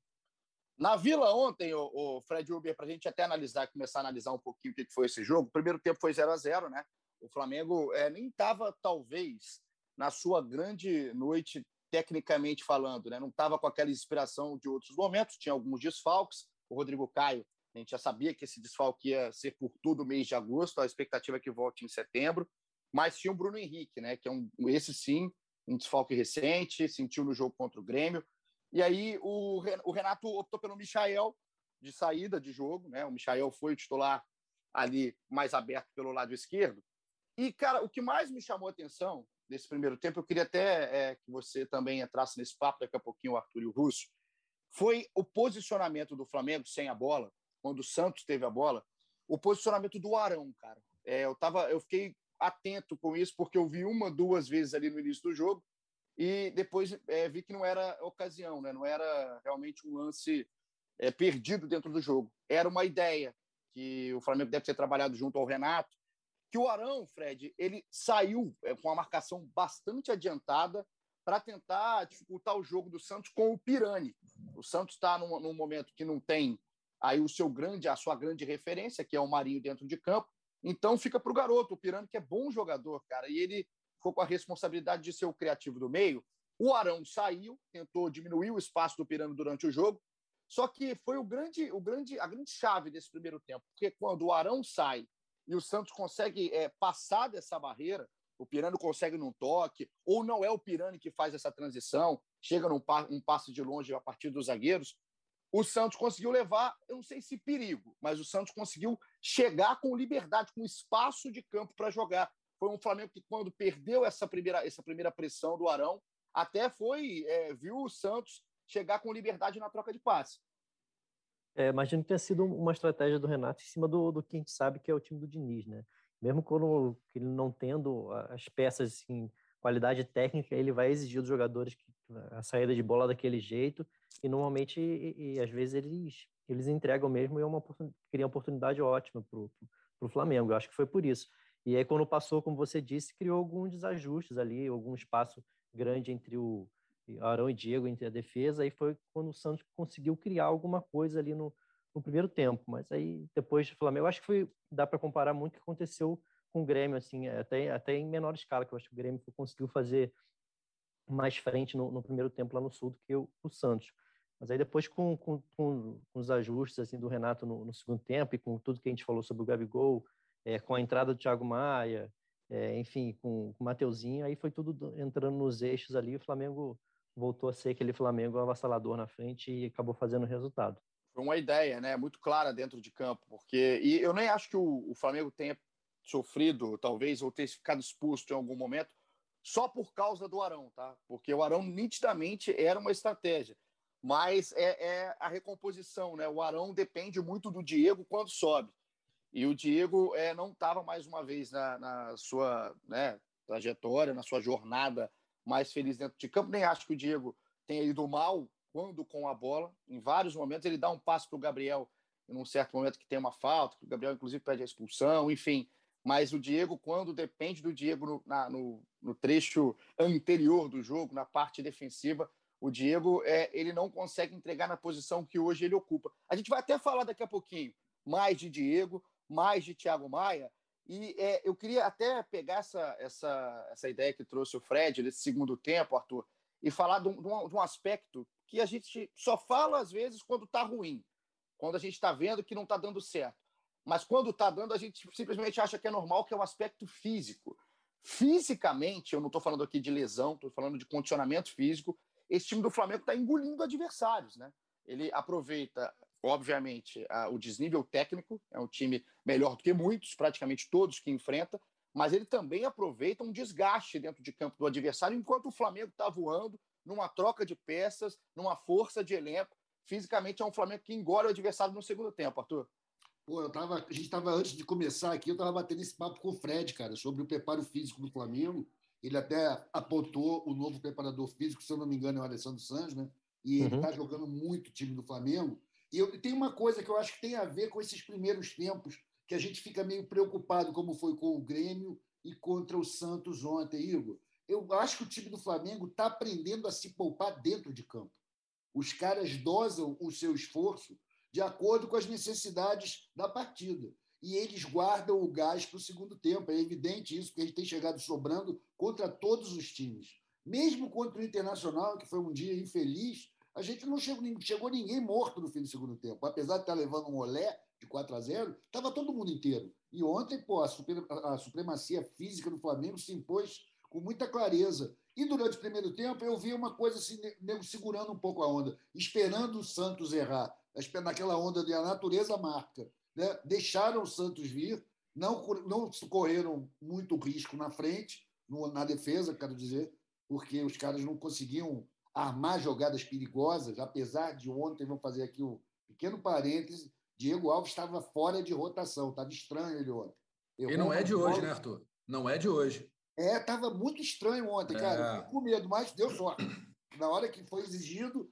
Na Vila ontem, o, o Fred Uber, para a gente até analisar, começar a analisar um pouquinho o que foi esse jogo, o primeiro tempo foi 0 a 0 né? O Flamengo é, nem estava, talvez, na sua grande noite, tecnicamente falando, né? Não estava com aquela inspiração de outros momentos, tinha alguns desfalques. O Rodrigo Caio a gente já sabia que esse desfalque ia ser por todo o mês de agosto, a expectativa é que volte em setembro. Mas tinha o Bruno Henrique, né? Que é um, esse sim, um desfalque recente, sentiu no jogo contra o Grêmio. E aí o, o Renato optou pelo Michael de saída de jogo, né? O Michael foi o titular ali mais aberto pelo lado esquerdo. E, cara, o que mais me chamou a atenção nesse primeiro tempo, eu queria até é, que você também entrasse nesse papo daqui a pouquinho, o Arthur e o Russo, foi o posicionamento do Flamengo sem a bola quando o Santos teve a bola, o posicionamento do Arão, cara. É, eu, tava, eu fiquei atento com isso, porque eu vi uma, duas vezes ali no início do jogo, e depois é, vi que não era ocasião, né? não era realmente um lance é, perdido dentro do jogo. Era uma ideia que o Flamengo deve ter trabalhado junto ao Renato, que o Arão, Fred, ele saiu é, com a marcação bastante adiantada para tentar dificultar o jogo do Santos com o Pirani. O Santos está num, num momento que não tem aí o seu grande, a sua grande referência, que é o Marinho dentro de campo. Então fica para o garoto, o Pirani, que é bom jogador, cara, e ele ficou com a responsabilidade de ser o criativo do meio. O Arão saiu, tentou diminuir o espaço do Pirani durante o jogo, só que foi o grande, o grande, a grande chave desse primeiro tempo, porque quando o Arão sai e o Santos consegue é, passar dessa barreira, o Pirani consegue num toque, ou não é o Pirani que faz essa transição, chega num um passe de longe a partir dos zagueiros, o Santos conseguiu levar, eu não sei se perigo, mas o Santos conseguiu chegar com liberdade, com espaço de campo para jogar. Foi um Flamengo que, quando perdeu essa primeira, essa primeira pressão do Arão, até foi, é, viu o Santos chegar com liberdade na troca de passe. É, imagino que tenha sido uma estratégia do Renato em cima do, do que a gente sabe que é o time do Diniz, né? Mesmo quando ele não tendo as peças assim, qualidade técnica, ele vai exigir dos jogadores que, a saída de bola daquele jeito, e normalmente, e, e às vezes, eles, eles entregam mesmo e é uma cria uma oportunidade ótima para o Flamengo. Eu acho que foi por isso. E aí, quando passou, como você disse, criou alguns desajustes ali, algum espaço grande entre o Arão e Diego, entre a defesa, e foi quando o Santos conseguiu criar alguma coisa ali no, no primeiro tempo. Mas aí, depois do Flamengo, acho que foi, dá para comparar muito o que aconteceu com o Grêmio, assim, até, até em menor escala, que eu acho que o Grêmio conseguiu fazer mais frente no, no primeiro tempo lá no Sul do que o, o Santos. Mas aí depois com, com, com, os ajustes assim do Renato no, no, segundo tempo e com tudo que a gente falou sobre o Gabigol, é, com a entrada do Thiago Maia, é, enfim, com, com o Mateuzinho, aí foi tudo entrando nos eixos ali, o Flamengo voltou a ser aquele Flamengo avassalador na frente e acabou fazendo o resultado. Foi uma ideia, né, muito clara dentro de campo, porque e eu nem acho que o, o Flamengo tenha sofrido, talvez, ou ter ficado exposto em algum momento, só por causa do Arão, tá? Porque o Arão nitidamente era uma estratégia. Mas é, é a recomposição, né? O Arão depende muito do Diego quando sobe. E o Diego é, não estava mais uma vez na, na sua né, trajetória, na sua jornada mais feliz dentro de campo. Nem acho que o Diego tenha ido mal quando com a bola. Em vários momentos ele dá um passo para o Gabriel em um certo momento que tem uma falta, que o Gabriel inclusive pede a expulsão, enfim. Mas o Diego, quando depende do Diego no, na, no, no trecho anterior do jogo, na parte defensiva, O Diego, é, ele não consegue entregar na posição que hoje ele ocupa. A gente vai até falar daqui a pouquinho mais de Diego, mais de Thiago Maia. E é, eu queria até pegar essa, essa, essa ideia que trouxe o Fred nesse segundo tempo, Arthur, e falar de um, de um, de um aspecto que a gente só fala às vezes quando está ruim, quando a gente está vendo que não está dando certo. Mas quando está dando, a gente simplesmente acha que é normal, que é o aspecto físico. Fisicamente, eu não estou falando aqui de lesão, estou falando de condicionamento físico. Esse time do Flamengo está engolindo adversários, né? Ele aproveita, obviamente, a, o desnível técnico, é um time melhor do que muitos, praticamente todos que enfrenta, mas ele também aproveita um desgaste dentro de campo do adversário, enquanto o Flamengo está voando numa troca de peças, numa força de elenco. Fisicamente é um Flamengo que engole o adversário no segundo tempo, Arthur. Pô, eu tava, a gente estava, antes de começar aqui, eu estava batendo esse papo com o Fred, cara, sobre o preparo físico do Flamengo. Ele até apontou o novo preparador físico, se eu não me engano, é o Alessandro Santos, né? E ele está uhum. jogando muito o time do Flamengo. E eu, tem uma coisa que eu acho que tem a ver com esses primeiros tempos, que a gente fica meio preocupado, como foi com o Grêmio e contra o Santos ontem, Igor. Eu acho que o time do Flamengo está aprendendo a se poupar dentro de campo. Os caras dosam o seu esforço de acordo com as necessidades da partida. E eles guardam o gás para o segundo tempo. É evidente isso, porque a gente tem chegado sobrando contra todos os times. Mesmo contra o Internacional, que foi um dia infeliz, a gente não chegou, chegou ninguém morto no fim do segundo tempo. Apesar de estar levando um olé de 4 a 0, estava todo mundo inteiro. E ontem, pô, a, a supremacia física do Flamengo se impôs com muita clareza. E durante o primeiro tempo eu vi uma coisa assim, segurando um pouco a onda, esperando o Santos errar naquela onda de a natureza marca. Né? Deixaram o Santos vir, não, não correram muito risco na frente, no, na defesa, quero dizer, porque os caras não conseguiam armar jogadas perigosas, apesar de ontem, vamos fazer aqui um pequeno parêntese, Diego Alves estava fora de rotação, estava estranho ele ontem. Errou e não é de hoje, né, Arthur? Não é de hoje. É, estava muito estranho ontem, é. cara. Fiquei com medo, mas deu sorte. Na hora que foi exigido,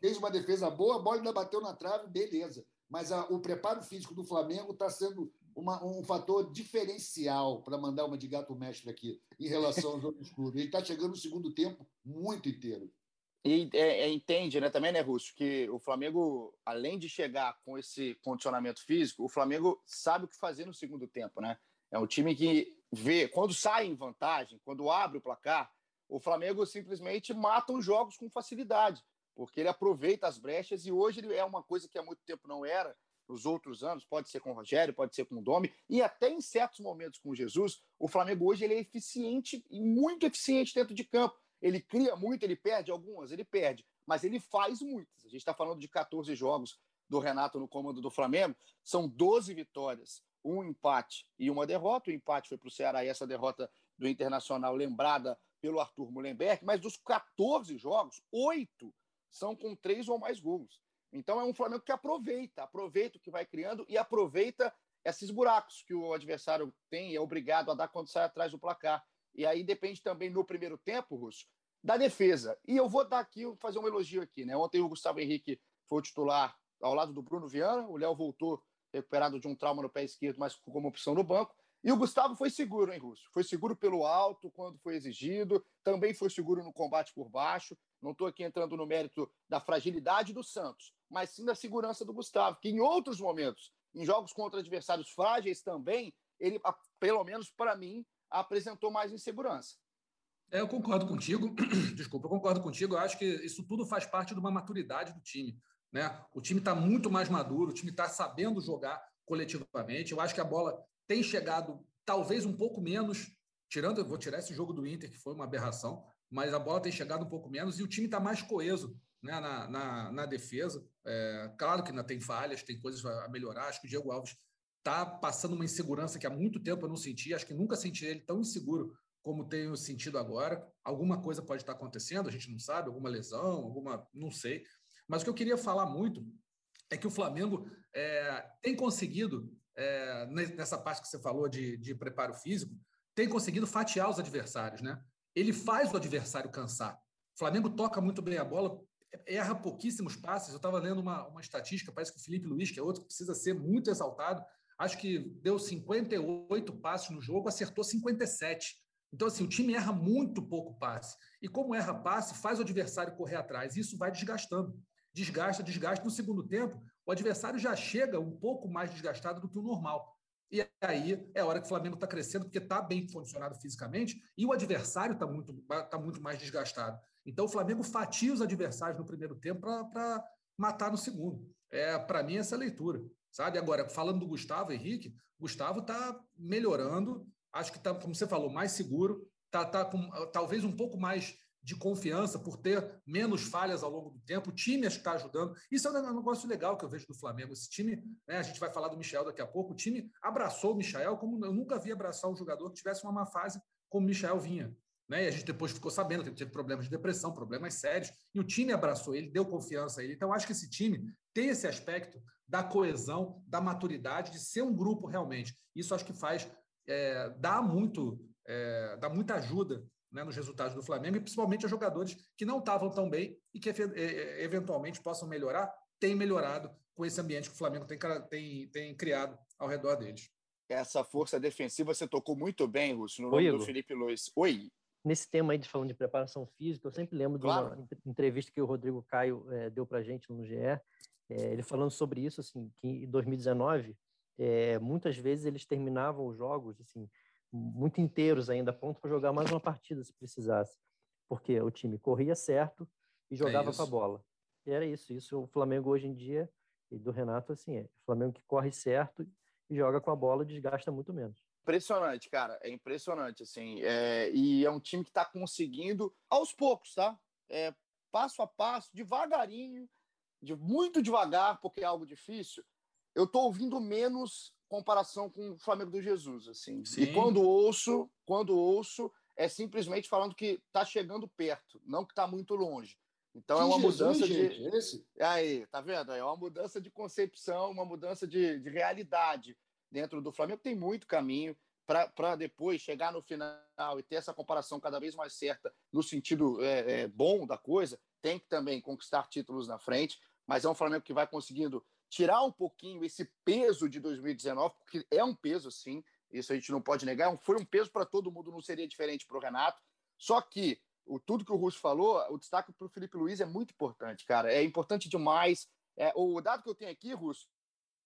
fez uma defesa boa, a bola ainda bateu na trave, beleza. Mas a, o preparo físico do Flamengo está sendo uma, um fator diferencial para mandar uma de gato mestre aqui em relação aos outros clubes. Ele está chegando no segundo tempo muito inteiro. E é, é, entende, né, também, né, Russo, que o Flamengo, além de chegar com esse condicionamento físico, o Flamengo sabe o que fazer no segundo tempo, né? É um time que vê, quando sai em vantagem, quando abre o placar, o Flamengo simplesmente mata os jogos com facilidade porque ele aproveita as brechas e hoje ele é uma coisa que há muito tempo não era, nos outros anos, pode ser com o Rogério, pode ser com o Domi, e até em certos momentos com o Jesus, o Flamengo hoje ele é eficiente e muito eficiente dentro de campo. Ele cria muito, ele perde algumas, ele perde, mas ele faz muitas. A gente está falando de 14 jogos do Renato no comando do Flamengo, são 12 vitórias, um empate e uma derrota. O empate foi para o Ceará e essa derrota do Internacional lembrada pelo Arthur Mullenberg, mas dos 14 jogos, oito são com três ou mais gols. Então é um Flamengo que aproveita, aproveita o que vai criando e aproveita esses buracos que o adversário tem e é obrigado a dar quando sai atrás do placar. E aí depende também no primeiro tempo, Russo, da defesa. E eu vou dar aqui, fazer um elogio aqui, né? Ontem o Gustavo Henrique foi o titular ao lado do Bruno Viana, o Léo voltou recuperado de um trauma no pé esquerdo, mas como opção no banco. E o Gustavo foi seguro, hein, Russo? Foi seguro pelo alto quando foi exigido, também foi seguro no combate por baixo. Não estou aqui entrando no mérito da fragilidade do Santos, mas sim da segurança do Gustavo, que em outros momentos, em jogos contra adversários frágeis também, ele, pelo menos para mim, apresentou mais insegurança. É, eu concordo contigo. Desculpa, eu concordo contigo. Eu acho que isso tudo faz parte de uma maturidade do time. Né? O time está muito mais maduro, o time está sabendo jogar coletivamente. Eu acho que a bola tem chegado talvez um pouco menos, tirando, eu vou tirar esse jogo do Inter, que foi uma aberração, mas a bola tem chegado um pouco menos e o time está mais coeso né, na, na, na defesa. É, claro que ainda tem falhas, tem coisas a melhorar. Acho que o Diego Alves está passando uma insegurança que há muito tempo eu não senti. Acho que nunca senti ele tão inseguro como tenho sentido agora. Alguma coisa pode estar acontecendo, a gente não sabe, alguma lesão, alguma. não sei. Mas o que eu queria falar muito é que o Flamengo é, tem conseguido é, nessa parte que você falou de, de preparo físico, tem conseguido fatiar os adversários, né? Ele faz o adversário cansar. O Flamengo toca muito bem a bola, erra pouquíssimos passes. Eu estava lendo uma, uma estatística, parece que o Felipe Luiz, que é outro que precisa ser muito exaltado, acho que deu 58 passes no jogo, acertou 57. Então, assim, o time erra muito pouco passe. E como erra passe, faz o adversário correr atrás. Isso vai desgastando. Desgasta, desgasta. No segundo tempo, o adversário já chega um pouco mais desgastado do que o normal. E aí é hora que o Flamengo está crescendo, porque está bem condicionado fisicamente, e o adversário está muito, tá muito mais desgastado. Então o Flamengo fatia os adversários no primeiro tempo para matar no segundo. É, para mim, essa é leitura. Sabe? Agora, falando do Gustavo Henrique, Gustavo está melhorando, acho que está, como você falou, mais seguro, está tá com talvez um pouco mais de confiança por ter menos falhas ao longo do tempo. O time está ajudando. Isso é um negócio legal que eu vejo do Flamengo. Esse time, né, a gente vai falar do Michel daqui a pouco, o time abraçou o Michel como eu nunca vi abraçar um jogador que tivesse uma má fase como o Michel vinha. Né? E a gente depois ficou sabendo que ele teve problemas de depressão, problemas sérios, e o time abraçou ele, deu confiança a ele. Então, acho que esse time tem esse aspecto da coesão, da maturidade, de ser um grupo realmente. Isso acho que faz, é, dá muito, é, dá muita ajuda né, nos resultados do Flamengo, e principalmente a jogadores que não estavam tão bem e que eventualmente possam melhorar, têm melhorado com esse ambiente que o Flamengo tem, tem, tem criado ao redor deles. Essa força defensiva você tocou muito bem, Russo, no Oi, nome Igor. do Felipe Luiz. Oi. Nesse tema aí de falando de preparação física, eu sempre lembro Claro. de uma ent- entrevista que o Rodrigo Caio eh, deu para gente no GE, eh, ele falando sobre isso, assim, que em 2019, eh, muitas vezes eles terminavam os jogos, assim, muito inteiros ainda, ponto para jogar mais uma partida se precisasse, porque o time corria certo e jogava com a bola. E era isso, isso o Flamengo hoje em dia, e do Renato, assim, é o Flamengo que corre certo e joga com a bola desgasta muito menos. Impressionante, cara. É impressionante, assim. É, e é um time que está conseguindo, aos poucos, tá? É, passo a passo, devagarinho, de muito devagar, porque é algo difícil. Eu tô ouvindo menos comparação com o Flamengo do Jesus, assim. Sim. E quando ouço, quando ouço, é simplesmente falando que tá chegando perto, não que tá muito longe. Então é Que uma Jesus, mudança de gente, esse? Aí, tá vendo? É uma mudança de concepção, uma mudança de, de realidade dentro do Flamengo. Tem muito caminho para depois chegar no final e ter essa comparação cada vez mais certa no sentido é, é, bom da coisa. Tem que também conquistar títulos na frente, mas é um Flamengo que vai conseguindo tirar um pouquinho esse peso de 2019, porque é um peso, sim, isso a gente não pode negar. É Foi um peso para todo mundo, não seria diferente para o Renato. Só que o tudo que o Russo falou, o destaque para o Felipe Luiz é muito importante, cara. É importante demais. É, o dado que eu tenho aqui, Russo,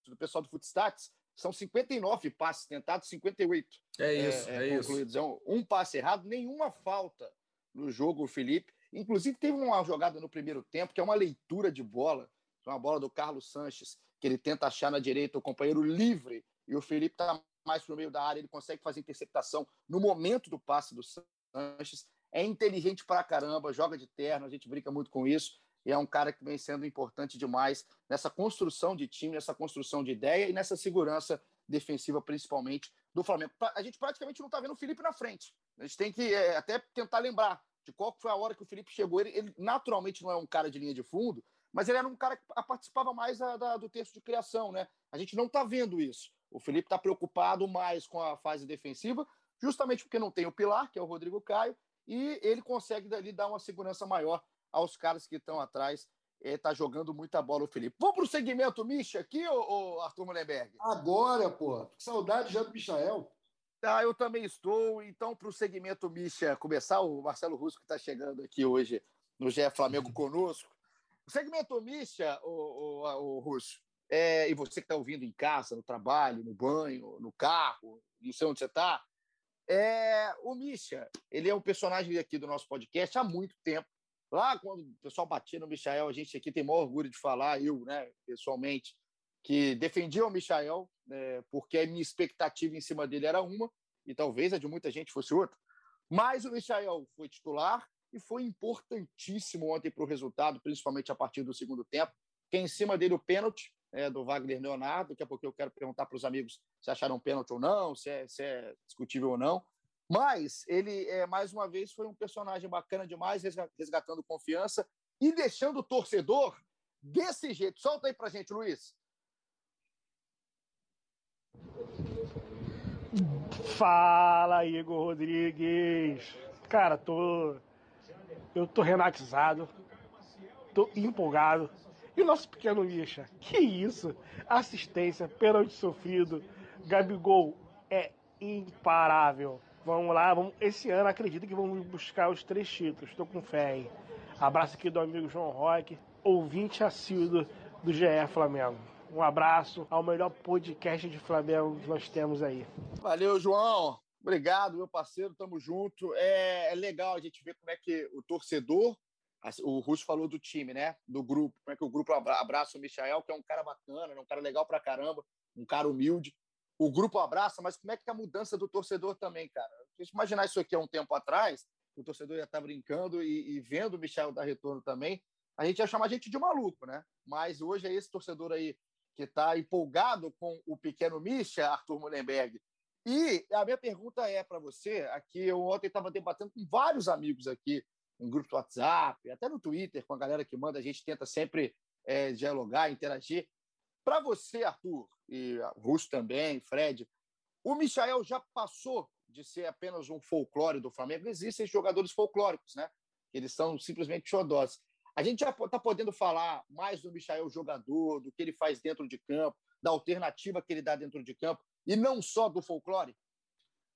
do pessoal do Footstats, são 59 passes tentados, 58 É isso, é, isso. concluídos. É um, um passe errado, nenhuma falta no jogo, o Felipe. Inclusive, teve uma jogada no primeiro tempo, que é uma leitura de bola, uma bola do Carlos Sanches, que ele tenta achar na direita o companheiro livre, e o Felipe está mais para meio da área, ele consegue fazer interceptação no momento do passe do Sanches. É inteligente pra caramba, joga de terno, a gente brinca muito com isso. E é um cara que vem sendo importante demais nessa construção de time, nessa construção de ideia e nessa segurança defensiva, principalmente do Flamengo. A gente praticamente não está vendo o Felipe na frente. A gente tem que é, até tentar lembrar de qual foi a hora que o Felipe chegou. Ele, ele naturalmente não é um cara de linha de fundo, mas ele era um cara que participava mais da- da- do texto de criação, né? A gente não está vendo isso. O Felipe está preocupado mais com a fase defensiva, justamente porque não tem o pilar, que é o Rodrigo Caio, e ele consegue dali dar uma segurança maior aos caras que estão atrás. Está jogando muita bola o Felipe. Vamos para o segmento Misha aqui, ô, ô Arthur Mullenberg? Agora, pô. Que saudade já do Michael. Ah, eu também estou. Então, para o segmento Misha começar, o Marcelo Russo que está chegando aqui hoje no GE Flamengo conosco. O segmento Misha, o, o, o Russo, é, e você que está ouvindo em casa, no trabalho, no banho, no carro, não sei onde você está, é, o Misha, ele é um personagem aqui do nosso podcast há muito tempo. Lá, quando o pessoal batia no Michael, a gente aqui tem maior orgulho de falar, eu, né, pessoalmente, que defendia o Michael, né, porque a minha expectativa em cima dele era uma, e talvez a de muita gente fosse outra. Mas o Michael foi titular e foi importantíssimo ontem para o resultado, principalmente a partir do segundo tempo. Que em cima dele o pênalti é, do Wagner Leonardo. Daqui a pouco eu quero perguntar para os amigos se acharam pênalti ou não, se é, se é discutível ou não. Mas ele, é, mais uma vez, foi um personagem bacana demais, resga- resgatando confiança e deixando o torcedor desse jeito. Solta aí para gente, Luiz. Fala, Igor Rodrigues. Cara, tô. Eu tô renatizado. Tô empolgado. E o nosso pequeno Lixa? Que isso? Assistência, pênalti sofrido. Gabigol é imparável. Vamos lá, vamos, esse ano acredito que vamos buscar os três títulos. Estou com fé, hein? Abraço aqui do amigo João Roque, ouvinte assíduo do GE Flamengo. Um abraço ao melhor podcast de Flamengo que nós temos aí. Valeu, João. Obrigado, meu parceiro. Tamo junto. É, é legal a gente ver como é que o torcedor, o Russo falou do time, né? Do grupo, como é que o grupo abra- abraça o Michael, que é um cara bacana, né? um cara legal pra caramba, um cara humilde. O grupo abraça, mas como é que é a mudança do torcedor também, cara? A gente imaginar isso aqui há um tempo atrás, o torcedor ia estar brincando e, e vendo o Michel dar retorno também, a gente ia chamar a gente de maluco, né? Mas hoje é esse torcedor aí que está empolgado com o pequeno Misha, Arthur Mullenberg. E a minha pergunta é para você, aqui eu ontem estava debatendo com vários amigos aqui, em grupo do WhatsApp, até no Twitter, com a galera que manda, a gente tenta sempre é, dialogar, interagir. Para você, Arthur, e Russo também, Fred, o Michael já passou de ser apenas um folclore do Flamengo. Existem jogadores folclóricos, né? Eles são simplesmente xodós. A gente já está podendo falar mais do Michael jogador, do que ele faz dentro de campo, da alternativa que ele dá dentro de campo, e não só do folclore?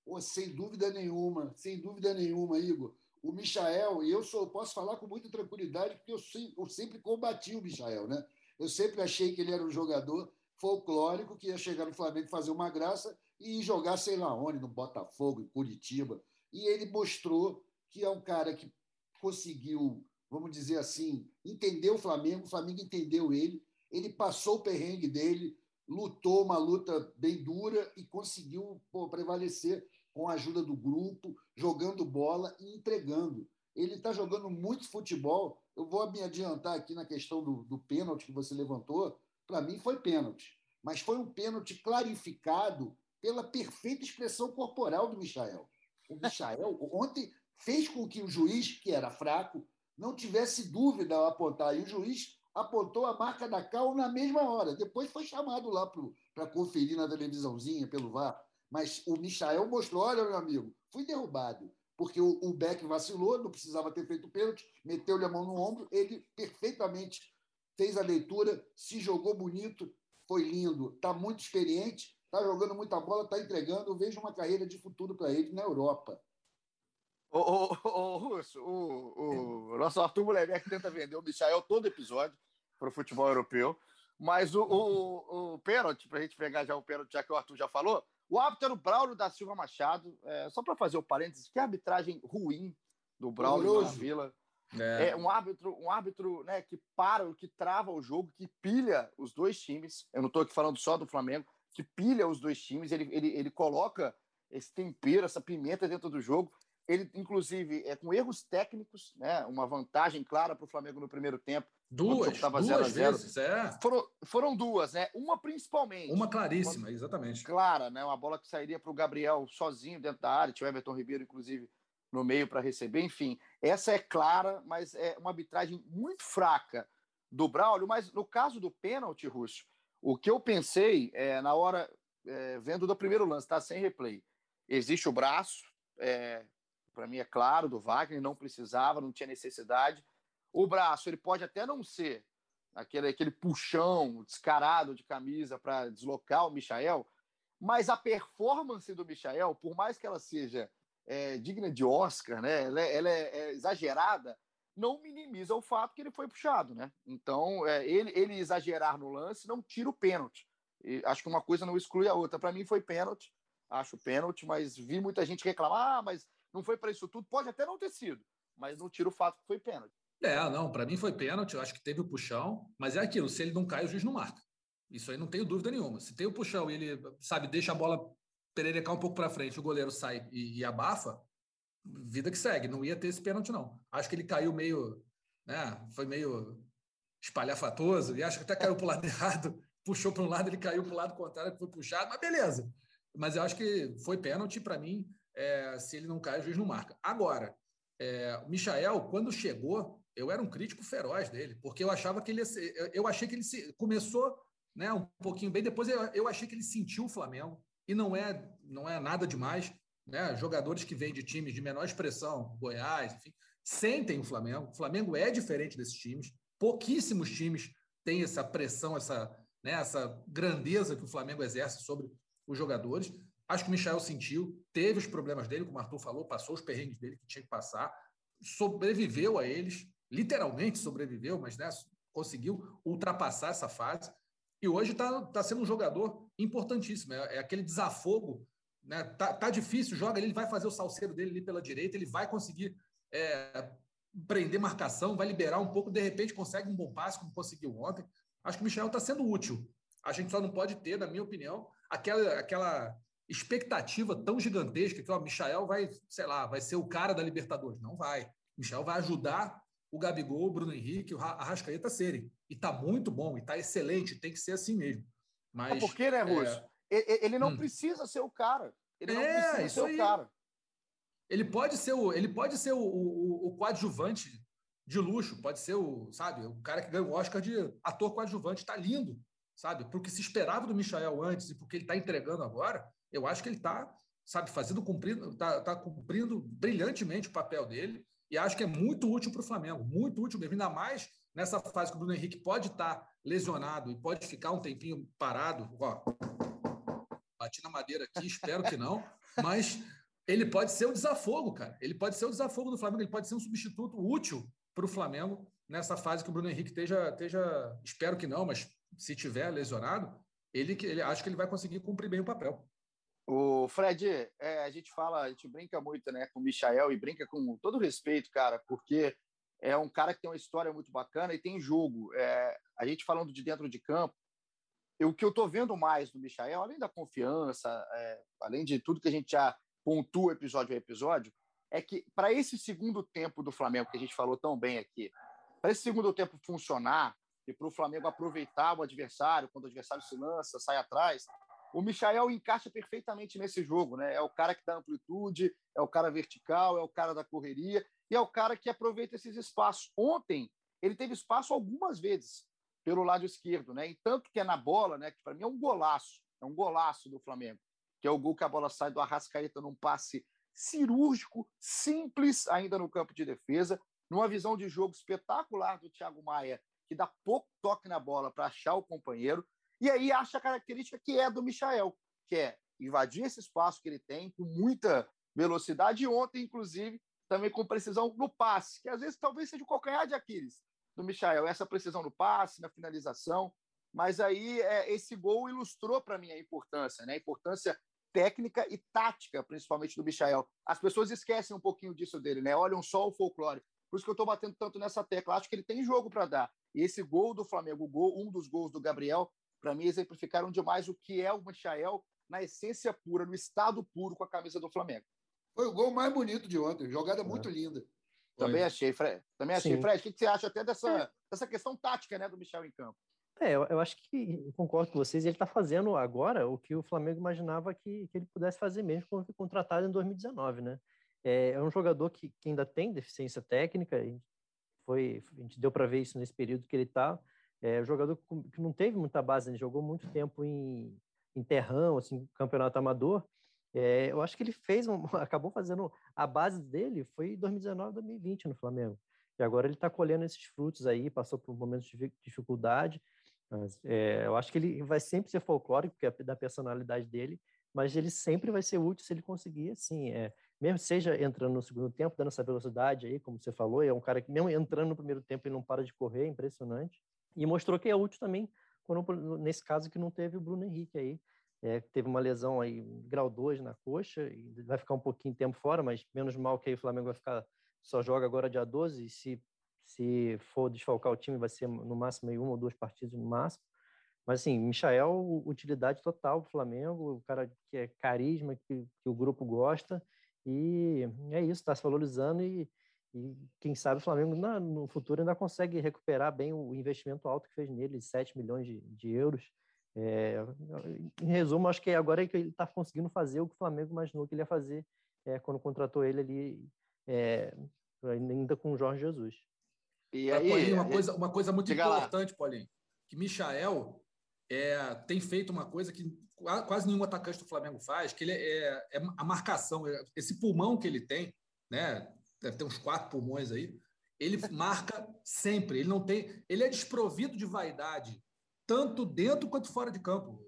Pô, sem dúvida nenhuma, sem dúvida nenhuma, Igor. O Michael, e eu posso falar com muita tranquilidade, porque eu, sempre, eu sempre combati o Michael, né? Eu sempre achei que ele era um jogador folclórico que ia chegar no Flamengo fazer uma graça e ir jogar sei lá onde, no Botafogo, em Curitiba. E ele mostrou que é um cara que conseguiu, vamos dizer assim, entender o Flamengo, o Flamengo entendeu ele, ele passou o perrengue dele, lutou uma luta bem dura e conseguiu pô, prevalecer com a ajuda do grupo, jogando bola e entregando. Ele está jogando muito futebol. Eu vou me adiantar aqui na questão do, do pênalti que você levantou. Para mim foi pênalti, mas foi um pênalti clarificado pela perfeita expressão corporal do Michael. O Michael ontem fez com que o juiz, que era fraco, não tivesse dúvida ao apontar. E o juiz apontou a marca da cal na mesma hora. Depois foi chamado lá para conferir na televisãozinha pelo VAR. Mas o Michael mostrou: olha, meu amigo, fui derrubado. Porque o, o Beck vacilou, não precisava ter feito pênalti, meteu-lhe a mão no ombro, ele perfeitamente fez a leitura, se jogou bonito, foi lindo, está muito experiente, está jogando muita bola, está entregando. Eu vejo uma carreira de futuro para ele na Europa. Ô, ô, ô, Russo, o, o nosso Arthur Mulherbeck tenta vender o Michael todo episódio para o futebol europeu, mas o, o, o pênalti, para a gente pegar já o pênalti, já que o Arthur já falou, o árbitro era o Braulio da Silva Machado, é, só para fazer o parênteses, que arbitragem ruim do Braulio Horroroso. Vila. É. É um árbitro, um árbitro né, que para, que trava o jogo, que pilha os dois times. Eu não estou aqui falando só do Flamengo, que pilha os dois times. Ele, ele, ele coloca esse tempero, essa pimenta dentro do jogo. Ele, inclusive, é com erros técnicos, né, uma vantagem clara para o Flamengo no primeiro tempo. Duas, duas 0 a 0. vezes, é. Foram, foram duas, né? Uma principalmente. Uma claríssima, exatamente. Clara, né? Uma bola que sairia para o Gabriel sozinho dentro da área. Tinha o Everton Ribeiro, inclusive, no meio para receber. Enfim, essa é clara, mas é uma arbitragem muito fraca do Braulio. Mas no caso do pênalti, Russo, o que eu pensei é, na hora, é, vendo do primeiro lance, tá? Sem replay. Existe o braço, é, para mim é claro, do Wagner, não precisava, não tinha necessidade. O braço, ele pode até não ser aquele, aquele puxão descarado de camisa para deslocar o Michael, mas a performance do Michael, por mais que ela seja é, digna de Oscar, né, ela, é, ela é, é exagerada, não minimiza o fato que ele foi puxado. Né? Então, é, ele, ele exagerar no lance não tira o pênalti. E acho que uma coisa não exclui a outra. Para mim foi pênalti, acho pênalti, mas vi muita gente reclamar, ah, mas não foi para isso tudo. Pode até não ter sido, mas não tira o fato que foi pênalti. É, não, para mim foi pênalti, eu acho que teve o puxão, mas é aquilo, se ele não cai, o juiz não marca. Isso aí não tenho dúvida nenhuma. Se tem o puxão e ele, sabe, deixa a bola pererecar um pouco para frente, o goleiro sai e, e, abafa, vida que segue, não ia ter esse pênalti não. Acho que ele caiu meio, né, foi meio espalhafatoso, e acho que até caiu para o lado errado, puxou para um lado, ele caiu para o lado contrário, que foi puxado, mas beleza. Mas eu acho que foi pênalti, para mim, é, se ele não cai, o juiz não marca. Agora, é, o Michael, quando chegou, eu era um crítico feroz dele, porque eu achava que ele ser, eu, eu achei que ele se, começou né, um pouquinho bem, depois eu, eu achei que ele sentiu o Flamengo, e não é, não é nada demais. Né? Jogadores que vêm de times de menor expressão, Goiás, enfim, sentem o Flamengo. O Flamengo é diferente desses times. Pouquíssimos times têm essa pressão, essa, né, essa grandeza que o Flamengo exerce sobre os jogadores. Acho que o Michel sentiu, teve os problemas dele, como o Arthur falou, passou os perrengues dele que tinha que passar, sobreviveu a eles, literalmente sobreviveu, mas né, conseguiu ultrapassar essa fase. E hoje está tá sendo um jogador importantíssimo. É, é aquele desafogo. Né? Tá, tá difícil, joga ele vai fazer o salseiro dele ali pela direita, ele vai conseguir é, prender marcação, vai liberar um pouco, de repente consegue um bom passe, como conseguiu ontem. Acho que o Michel está sendo útil. A gente só não pode ter, na minha opinião, aquela, aquela expectativa tão gigantesca que o Michel vai, sei lá, vai ser o cara da Libertadores. Não vai. O Michel vai ajudar o Gabigol, o Bruno Henrique, o Arrascaeta serem. E está muito bom, e está excelente, tem que ser assim mesmo. Mas, é porque, né, Russo? É... Ele não hum. precisa ser o cara. Ele não é, precisa ser aí. o cara. Ele pode ser o, ele pode ser o, o, o coadjuvante de luxo, pode ser o, sabe, o cara que ganhou o Oscar de ator coadjuvante, está lindo, sabe? Para o que se esperava do Michael antes e porque ele está entregando agora, eu acho que ele está, sabe, fazendo cumprindo, está tá cumprindo brilhantemente o papel dele e acho que é muito útil para o Flamengo, muito útil mesmo, ainda mais nessa fase que o Bruno Henrique pode estar tá lesionado e pode ficar um tempinho parado. Ó, bati na madeira aqui, espero que não, mas ele pode ser o desafogo, cara. Ele pode ser o desafogo do Flamengo, ele pode ser um substituto útil para o Flamengo nessa fase que o Bruno Henrique esteja, esteja, espero que não, mas se tiver lesionado, ele, ele acho que ele vai conseguir cumprir bem o papel. O Fred, é, a gente fala, a gente brinca muito né, com o Michael e brinca com todo respeito, cara, porque é um cara que tem uma história muito bacana e tem jogo. É, a gente falando de dentro de campo, eu, o que eu estou vendo mais do Michael, além da confiança, é, além de tudo que a gente já pontua episódio a episódio, é que para esse segundo tempo do Flamengo, que a gente falou tão bem aqui, para esse segundo tempo funcionar e para o Flamengo aproveitar o adversário, quando o adversário se lança, sai atrás, o Michael encaixa perfeitamente nesse jogo, né? É o cara que dá amplitude, é o cara vertical, é o cara da correria e é o cara que aproveita esses espaços. Ontem ele teve espaço algumas vezes pelo lado esquerdo, né? E tanto que é na bola, né? Que para mim é um golaço, é um golaço do Flamengo, que é o gol que a bola sai do Arrascaeta num passe cirúrgico, simples ainda no campo de defesa, numa visão de jogo espetacular do Thiago Maia, que dá pouco toque na bola para achar o companheiro, e aí acha a característica que é do Michael, que é invadir esse espaço que ele tem com muita velocidade, e ontem, inclusive, também com precisão no passe, que às vezes talvez seja o calcanhar de Aquiles do Michael, essa precisão no passe, na finalização, mas aí é, esse gol ilustrou para mim a importância, né? a importância técnica e tática, principalmente do Michael. As pessoas esquecem um pouquinho disso dele, né? Olham só o folclore. Por isso que eu estou batendo tanto nessa tecla. Acho que ele tem jogo para dar. E esse gol do Flamengo, gol, um dos gols do Gabriel, para mim exemplificaram demais o que é o Michael na essência pura, no estado puro com a camisa do Flamengo. Foi o gol mais bonito de ontem, jogada é. muito linda. Também achei, Fred. Também achei, Sim. Fred. O que você acha até dessa, é. dessa questão tática né, do Michel em campo? É, eu, eu acho que eu concordo com vocês. Ele está fazendo agora o que o Flamengo imaginava que, que ele pudesse fazer mesmo quando foi contratado em 2019, né? É, é um jogador que, que, ainda tem deficiência técnica, e foi, a gente deu para ver isso nesse período que ele está. É um jogador que não teve muita base, ele jogou muito tempo em, em terrão, assim, campeonato amador. É, eu acho que ele fez, um, acabou fazendo a base dele foi 2019, 2020 no Flamengo. E agora ele está colhendo esses frutos aí, passou por momentos de dificuldade, mas, é, eu acho que ele vai sempre ser folclórico, porque é da personalidade dele, mas ele sempre vai ser útil se ele conseguir, assim, é, mesmo seja entrando no segundo tempo, dando essa velocidade aí, como você falou, é um cara que mesmo entrando no primeiro tempo ele não para de correr, é impressionante, e mostrou que é útil também, quando, nesse caso que não teve o Bruno Henrique aí, é, teve uma lesão aí, grau 2 na coxa, e vai ficar um pouquinho de tempo fora, mas menos mal que aí o Flamengo vai ficar, só joga agora dia 12, e se se for desfalcar o time, vai ser no máximo uma ou duas partidas no máximo. Mas, assim, Michael, utilidade total o Flamengo, o cara que é carisma, que, que o grupo gosta, e é isso, está se valorizando e, e, quem sabe o Flamengo na, no futuro ainda consegue recuperar bem o investimento alto que fez nele, 7 milhões de, de euros. É, em resumo, acho que agora é que ele está conseguindo fazer o que o Flamengo imaginou que ele ia fazer é, quando contratou ele ali, é, ainda com o Jorge Jesus. E aí, Paulinho, uma, coisa, uma coisa muito importante, lá. Paulinho, que Michael é, tem feito uma coisa que quase nenhum atacante do Flamengo faz, que ele é, é a marcação, é, esse pulmão que ele tem, né? Deve ter uns quatro pulmões aí. Ele marca sempre. Ele não tem, ele é desprovido de vaidade, tanto dentro quanto fora de campo.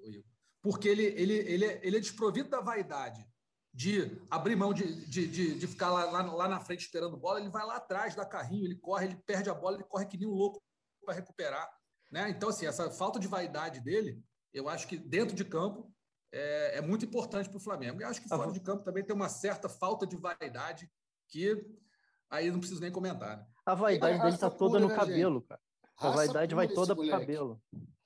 porque ele, ele, ele, é- ele é desprovido da vaidade de abrir mão de, de, de, de ficar lá, lá, lá na frente esperando bola, ele vai lá atrás, dá carrinho, ele corre, ele perde a bola, ele corre que nem um louco para recuperar. Né? Então, assim, essa falta de vaidade dele, eu acho que dentro de campo é, é muito importante para o Flamengo. Eu acho que fora de campo também tem uma certa falta de vaidade que aí não preciso nem comentar. Né? A vaidade dele tá toda pura, no né, cabelo, cara. A Raça vaidade vai toda pro cabelo.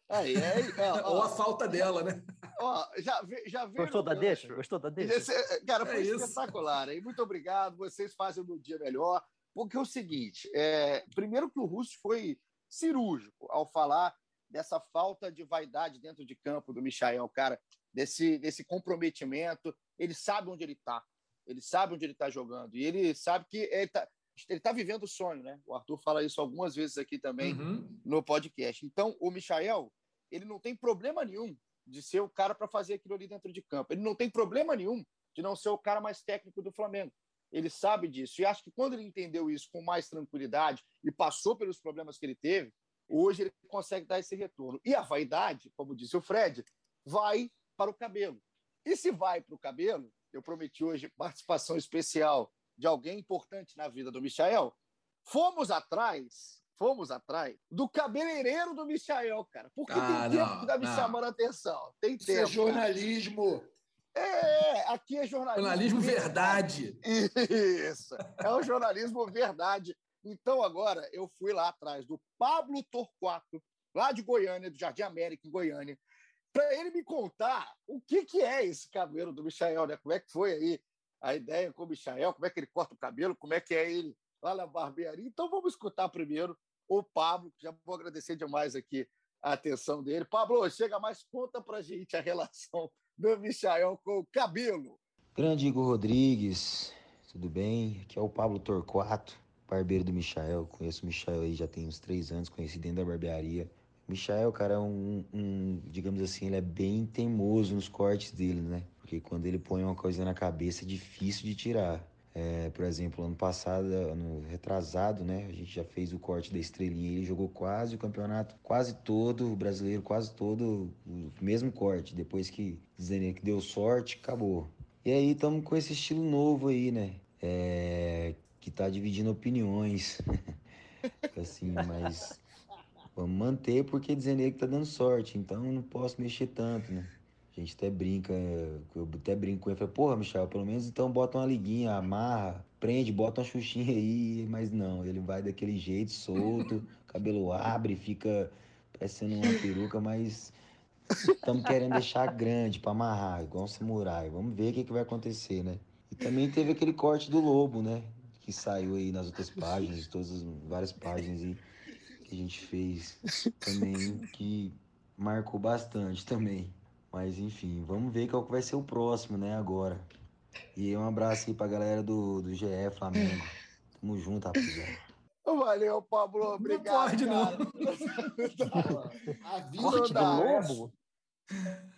Aí, aí, ó, Ou ó, a falta dela, né? ó, já, vi- já viram Gostou da deixa? Gostou da deixa? Esse- cara, foi É espetacular. Hein? Muito obrigado. Vocês fazem o meu dia melhor. Porque é o seguinte: é, primeiro que o Russo foi cirúrgico ao falar dessa falta de vaidade dentro de campo do Michael, cara, desse, desse comprometimento. Ele sabe onde ele está. Ele sabe onde ele está jogando. E ele sabe que ele está ele tá vivendo o sonho, né? O Arthur fala isso algumas vezes aqui também Uhum. no podcast. Então, o Michael, ele não tem problema nenhum de ser o cara para fazer aquilo ali dentro de campo. Ele não tem problema nenhum de não ser o cara mais técnico do Flamengo. Ele sabe disso. E acho que quando ele entendeu isso com mais tranquilidade e passou pelos problemas que ele teve, hoje ele consegue dar esse retorno. E a vaidade, como disse o Fred, vai para o cabelo. E se vai para o cabelo, eu prometi hoje participação especial de alguém importante na vida do Michael. Fomos atrás, fomos atrás do cabeleireiro do Michael, cara. Porque Ah, tem tempo não, que tá me não. chamando a atenção. Tem Isso é tempo. cara. jornalismo. É, aqui é jornalismo. Jornalismo verdade. Isso. É o jornalismo verdade. Então, agora, eu fui lá atrás do Pablo Torquato, lá de Goiânia, do Jardim América, em Goiânia, para ele me contar o que, que é esse cabelo do Michael, né? Como é que foi aí a ideia com o Michael, como é que ele corta o cabelo, como é que é ele lá na barbearia. Então, vamos escutar primeiro o Pablo, que já vou agradecer demais aqui a atenção dele. Pablo, chega mais, conta pra gente a relação do Michael com o cabelo. Grande Igor Rodrigues, tudo bem? Aqui é o Pablo Torquato, barbeiro do Michael. Conheço o Michael aí já tem uns três anos, conheci dentro da barbearia. Michael, cara, é um, um, digamos assim, ele é bem teimoso nos cortes dele, né? Porque quando ele põe uma coisa na cabeça é difícil de tirar. É, por exemplo, ano passado, ano retrasado, né? A gente já fez o corte da estrelinha. Ele jogou quase o campeonato, quase todo, o brasileiro, quase todo, o mesmo corte. Depois que dizendo que deu sorte, acabou. E aí estamos com esse estilo novo aí, né? É, que tá dividindo opiniões. assim, mas vamos manter porque dizendo ele que tá dando sorte, então não posso mexer tanto, né? A gente até brinca, eu até brinco com ele, falo, porra, Michel, pelo menos então bota uma liguinha, amarra, prende, bota uma xuxinha aí, mas não, ele vai daquele jeito, solto, cabelo abre, fica parecendo uma peruca, mas estamos querendo deixar grande para amarrar, igual um samurai. Vamos ver o que, que vai acontecer, né? E também teve aquele corte do lobo, né? Que saiu aí nas outras páginas, todas as várias páginas aí que a gente fez também, que marcou bastante também. Mas enfim, vamos ver qual vai ser o próximo, né, agora. E um abraço aí pra galera do, do GE Flamengo. Tamo junto, rapaziada. Valeu, Pablo. Obrigado. pode, não. cara. A vida Corte do dá, lobo?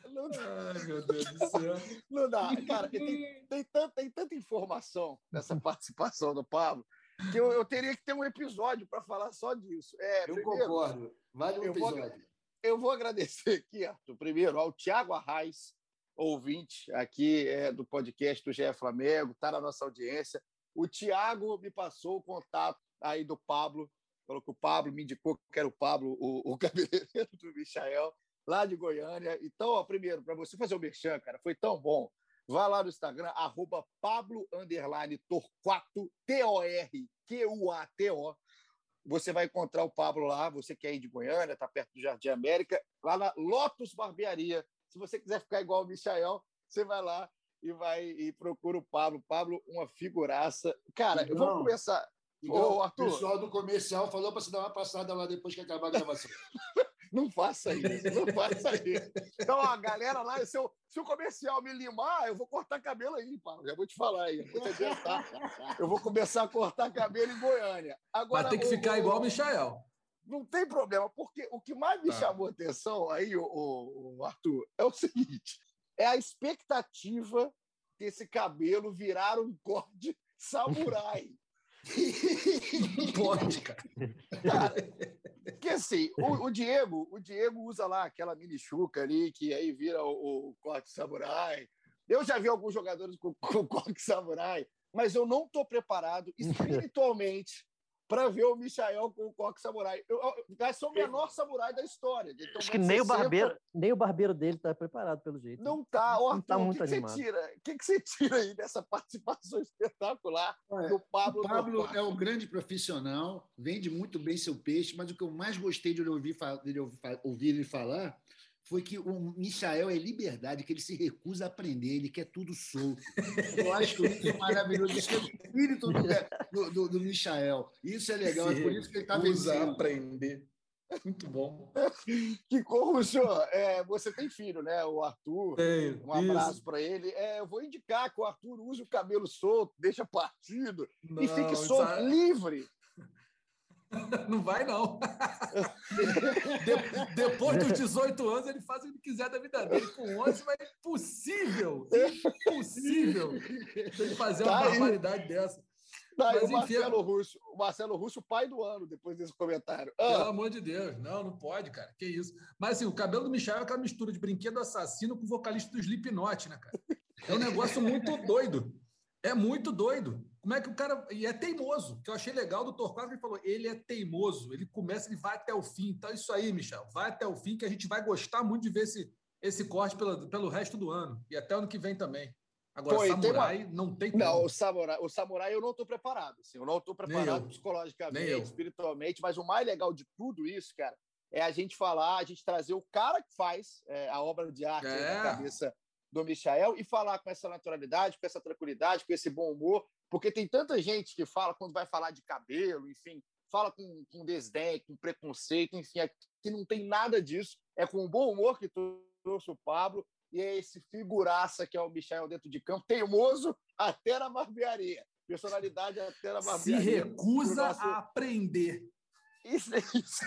Não dá. Ai, meu Deus do céu. Não dá. Cara, tem, tem, tanta, tem tanta informação nessa participação do Pablo que eu, eu teria que ter um episódio para falar só disso. É, Eu primeiro, concordo. Vale um Eu vou- episódio. Eu vou agradecer aqui, Arthur, primeiro ao Tiago Arraes, ouvinte aqui é, do podcast do GE Flamengo, está na nossa audiência. O Tiago me passou o contato aí do Pablo, falou que o Pablo me indicou que era o Pablo, o, o cabeleireiro do Michael, lá de Goiânia. Então, ó, primeiro, para você fazer o merchan, cara, foi tão bom. Vá lá no Instagram, arroba Pablo Torquato, T-O-R-Q-U-A-T-O. Você vai encontrar o Pablo lá, você que é aí de Goiânia, está perto do Jardim América, lá na Lotus Barbearia. Se você quiser ficar igual o Michael, você vai lá e vai e procura o Pablo. Pablo, uma figuraça. Cara, eu vou Não. começar. Igual Ô, o Arthur. pessoal do comercial falou para você dar uma passada lá depois que acabar a gravação. Não faça isso, não faça isso. Então, a galera lá, se, eu- se o comercial me limar, eu vou cortar cabelo aí, Paulo. Já vou te falar aí. Vou te adiantar. Eu vou começar a cortar cabelo em Goiânia. Agora, Vai ter que o- ficar o- igual o Michael. Não tem problema, porque o que mais me Tá. chamou a atenção aí, o, o- o Arthur, é o seguinte: é a expectativa desse cabelo virar um corte samurai. Não pode, cara. Cara, Porque assim, o, o Diego, o Diego usa lá aquela mini chuca ali, que aí vira o, o corte samurai. Eu já vi alguns jogadores com, com corte samurai, mas eu não estou preparado espiritualmente para ver o Michael com o coque samurai. Eu, eu, ser o menor samurai da história. Então, Acho que nem o, barbeiro, nem o barbeiro dele está preparado, pelo jeito. Não está. Não Arthur, tá o que, que você tira? O que, que você tira aí dessa participação espetacular do Pablo? O Pablo Torquato? é um grande profissional, vende muito bem seu peixe, mas o que eu mais gostei de ouvir, dele ouvir, ouvir ele falar foi que o Michael é liberdade, que ele se recusa a aprender, ele quer tudo solto. Eu acho isso maravilhoso. Isso é o espírito do, do, do, do Michael. Isso é legal, é por isso que ele está vencendo. aprender. Muito bom. Que Russo, é, você tem filho, né? O Arthur. Tenho, Um abraço para ele. É, eu vou indicar que o Arthur use o cabelo solto, deixa partido e Não, fique isso solto, livre. Não vai, não. De- depois dos 18 anos, ele faz o que ele quiser da vida dele. Com 11, mas é impossível. Impossível. Tem que fazer uma Tá aí. barbaridade dessa. Tá aí Mas, o enfim, Marcelo Russo, o Marcelo Russo, pai do ano, depois desse comentário. Pelo Ah, amor de Deus. Não, não pode, cara. Que isso. Mas assim, o cabelo do Michel é aquela mistura de brinquedo assassino com o vocalista do Slipknot, né, cara? É um negócio muito doido. É muito doido. Como é que o cara. E é teimoso. que eu achei legal do Torquato, que ele falou: ele é teimoso. Ele começa, ele vai até o fim. Então é isso aí, Michel. Vai até o fim, que a gente vai gostar muito de ver esse, esse corte pelo, pelo resto do ano. E até ano que vem também. Agora, Pô, e tem Samurai não tem como. Não, o samurai, o samurai eu não estou preparado. Assim, eu não estou preparado psicologicamente, espiritualmente, mas o mais legal de tudo isso, cara, é a gente falar, a gente trazer o cara que faz é, a obra de arte É. na cabeça do Michael e falar com essa naturalidade, com essa tranquilidade, com esse bom humor, porque tem tanta gente que fala quando vai falar de cabelo, enfim, fala com, com desdém, com preconceito, enfim, aqui não tem nada disso. É com o bom humor que trouxe o Pablo e é esse figuraça que é o Michel dentro de campo, teimoso até na barbearia. Personalidade até na Se barbearia. recusa Pro nosso- a aprender. Isso, isso.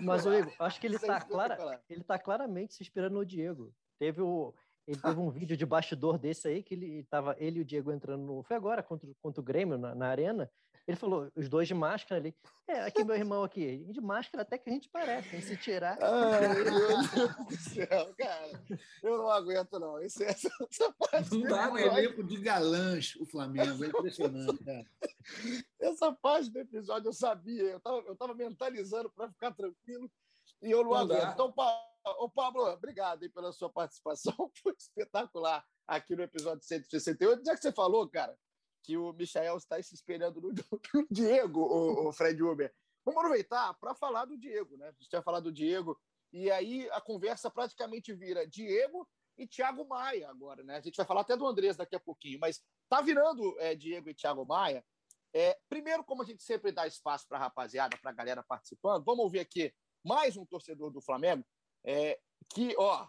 Mas, ô Igor, acho que ele Isso é está espetacular. clara, ele tá claramente se inspirando no Diego. Teve o. Ele teve um vídeo de bastidor desse aí, que ele tava, ele e o Diego entrando no. Foi agora contra, o- contra o Grêmio na, na arena. Ele falou, os dois de máscara ali. É, aqui meu irmão aqui, de máscara até que a gente parece, hein? se tirar. Ai, meu Deus do céu, cara. Eu não aguento, não. Esse, essa, essa parte Não do dá, É um não. episódio- elenco de galãs, o Flamengo. É impressionante, cara. Essa parte do episódio eu sabia. Eu estava eu tava mentalizando para ficar tranquilo e eu não, Não aguento. dá. Então, ô, Pablo, obrigado aí pela sua participação. Foi espetacular aqui no episódio 168. Já que você falou, cara, que o Michael está se espelhando no, Diego, o, o Fred Uber. Vamos aproveitar para falar do Diego, né? A gente tinha falado do Diego, e aí a conversa praticamente vira Diego e Thiago Maia agora, né? A gente vai falar até do Andrés daqui a pouquinho, mas tá virando é, Diego e Thiago Maia. É, primeiro, como a gente sempre dá espaço para a rapaziada, para a galera participando, vamos ouvir aqui mais um torcedor do Flamengo é, que, ó,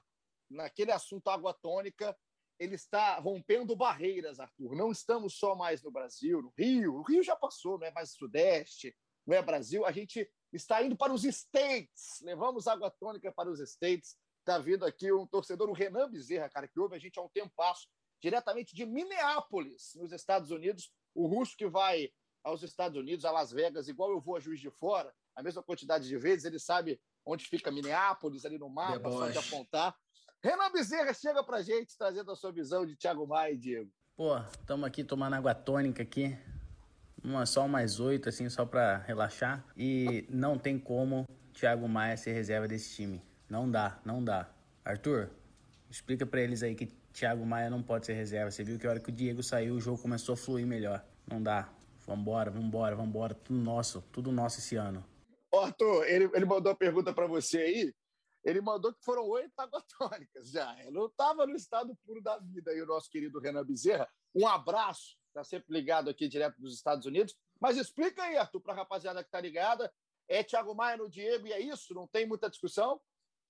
naquele assunto água tônica, ele está rompendo barreiras, Arthur. Não estamos só mais no Brasil, no Rio. O Rio já passou, não é mais Sudeste, não é Brasil. A gente está indo para os States. Levamos água tônica para os States. Está vindo aqui um torcedor, o Renan Bezerra, cara, que ouve a gente há um tempasso, diretamente de Minneapolis, nos Estados Unidos. O russo que vai aos Estados Unidos, a Las Vegas, igual eu vou a Juiz de Fora, a mesma quantidade de vezes, ele sabe onde fica Minneapolis, ali no mapa, só de apontar. Renan Bezerra, chega pra gente, trazendo a sua visão de Thiago Maia e Diego. Pô, estamos aqui tomando água tônica aqui. Uma, só mais oito, assim, só pra relaxar. E não tem como Thiago Maia ser reserva desse time. Não dá, não dá. Arthur, explica pra eles aí que Thiago Maia não pode ser reserva. Você viu que a hora que o Diego saiu, o jogo começou a fluir melhor. Não dá. Vambora, vambora, vambora. Tudo nosso, tudo nosso esse ano. Arthur, ele, ele mandou uma pergunta para você aí. Ele mandou que foram oito aguatônicas já. Eu não estava no estado puro da vida aí, o nosso querido Renan Bezerra. Um abraço, está sempre ligado aqui direto dos Estados Unidos. Mas explica aí, Arthur, para a rapaziada que está ligada. É Thiago Maia no Diego e é isso? Não tem muita discussão?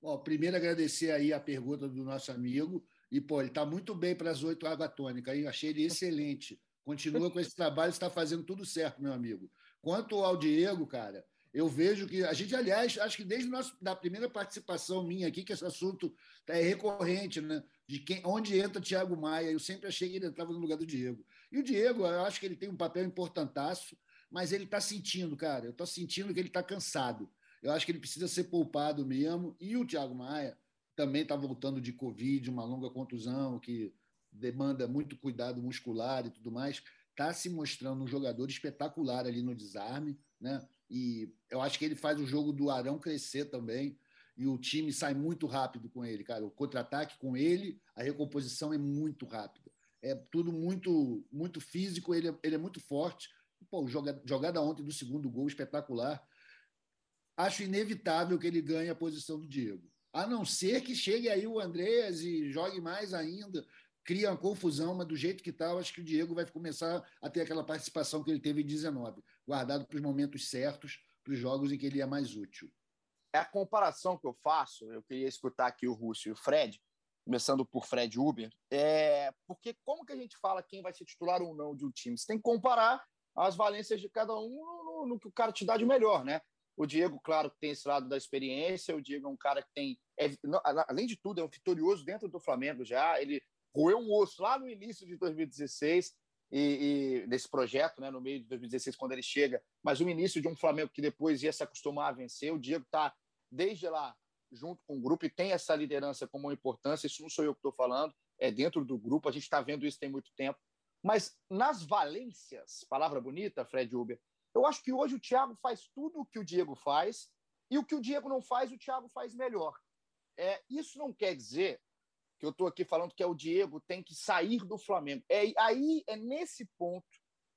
Ó, primeiro agradecer aí a pergunta do nosso amigo. E, pô, ele está muito bem para as oito água aí. Achei ele excelente. Continua com esse trabalho, está fazendo tudo certo, meu amigo. Quanto ao Diego, cara, eu vejo que a gente, aliás, acho que desde nosso, da primeira participação minha aqui, que esse assunto é recorrente, né? De quem, onde entra Thiago Maia. Eu sempre achei que ele entrava no lugar do Diego. E o Diego, eu acho que ele tem um papel importantaço, mas ele está sentindo, cara. Eu estou sentindo que ele está cansado. Eu acho que ele precisa ser poupado mesmo. E o Thiago Maia também está voltando de Covid, uma longa contusão que demanda muito cuidado muscular e tudo mais. Está se mostrando um jogador espetacular ali no desarme, né? E eu acho que ele faz o jogo do Arão crescer também. E o time sai muito rápido com ele, cara. O contra-ataque com ele, a recomposição é muito rápida. É tudo muito muito físico, ele é, ele é muito forte. Pô, joga, jogada ontem do segundo gol, espetacular. Acho inevitável que ele ganhe a posição do Diego. A não ser que chegue aí o Andreas e jogue mais ainda, cria uma confusão, mas do jeito que está, acho que o Diego vai começar a ter aquela participação que ele teve em 19, guardado para os momentos certos, para os jogos em que ele é mais útil. É a comparação que eu faço, eu queria escutar aqui o Rússio e o Fred, começando por Fred Uber, é porque como que a gente fala quem vai ser titular ou não de um time? Você tem que comparar as valências de cada um no, no que o cara te dá de melhor, né? O Diego, claro, tem esse lado da experiência. O Diego é um cara que tem, é, além de tudo, é um vitorioso dentro do Flamengo já. Ele roeu um osso lá no início de 2016 e, e nesse projeto, né, no meio de 2016, quando ele chega. Mas o início de um Flamengo que depois ia se acostumar a vencer. O Diego está desde lá junto com o grupo e tem essa liderança como uma importância. Isso não sou eu que estou falando, é dentro do grupo. A gente está vendo isso tem muito tempo. Mas nas valências, palavra bonita, Fred Uber, eu acho que hoje o Thiago faz tudo o que o Diego faz e o que o Diego não faz, o Thiago faz melhor. É, isso não quer dizer que eu estou aqui falando que é o Diego tem que sair do Flamengo. É aí é nesse ponto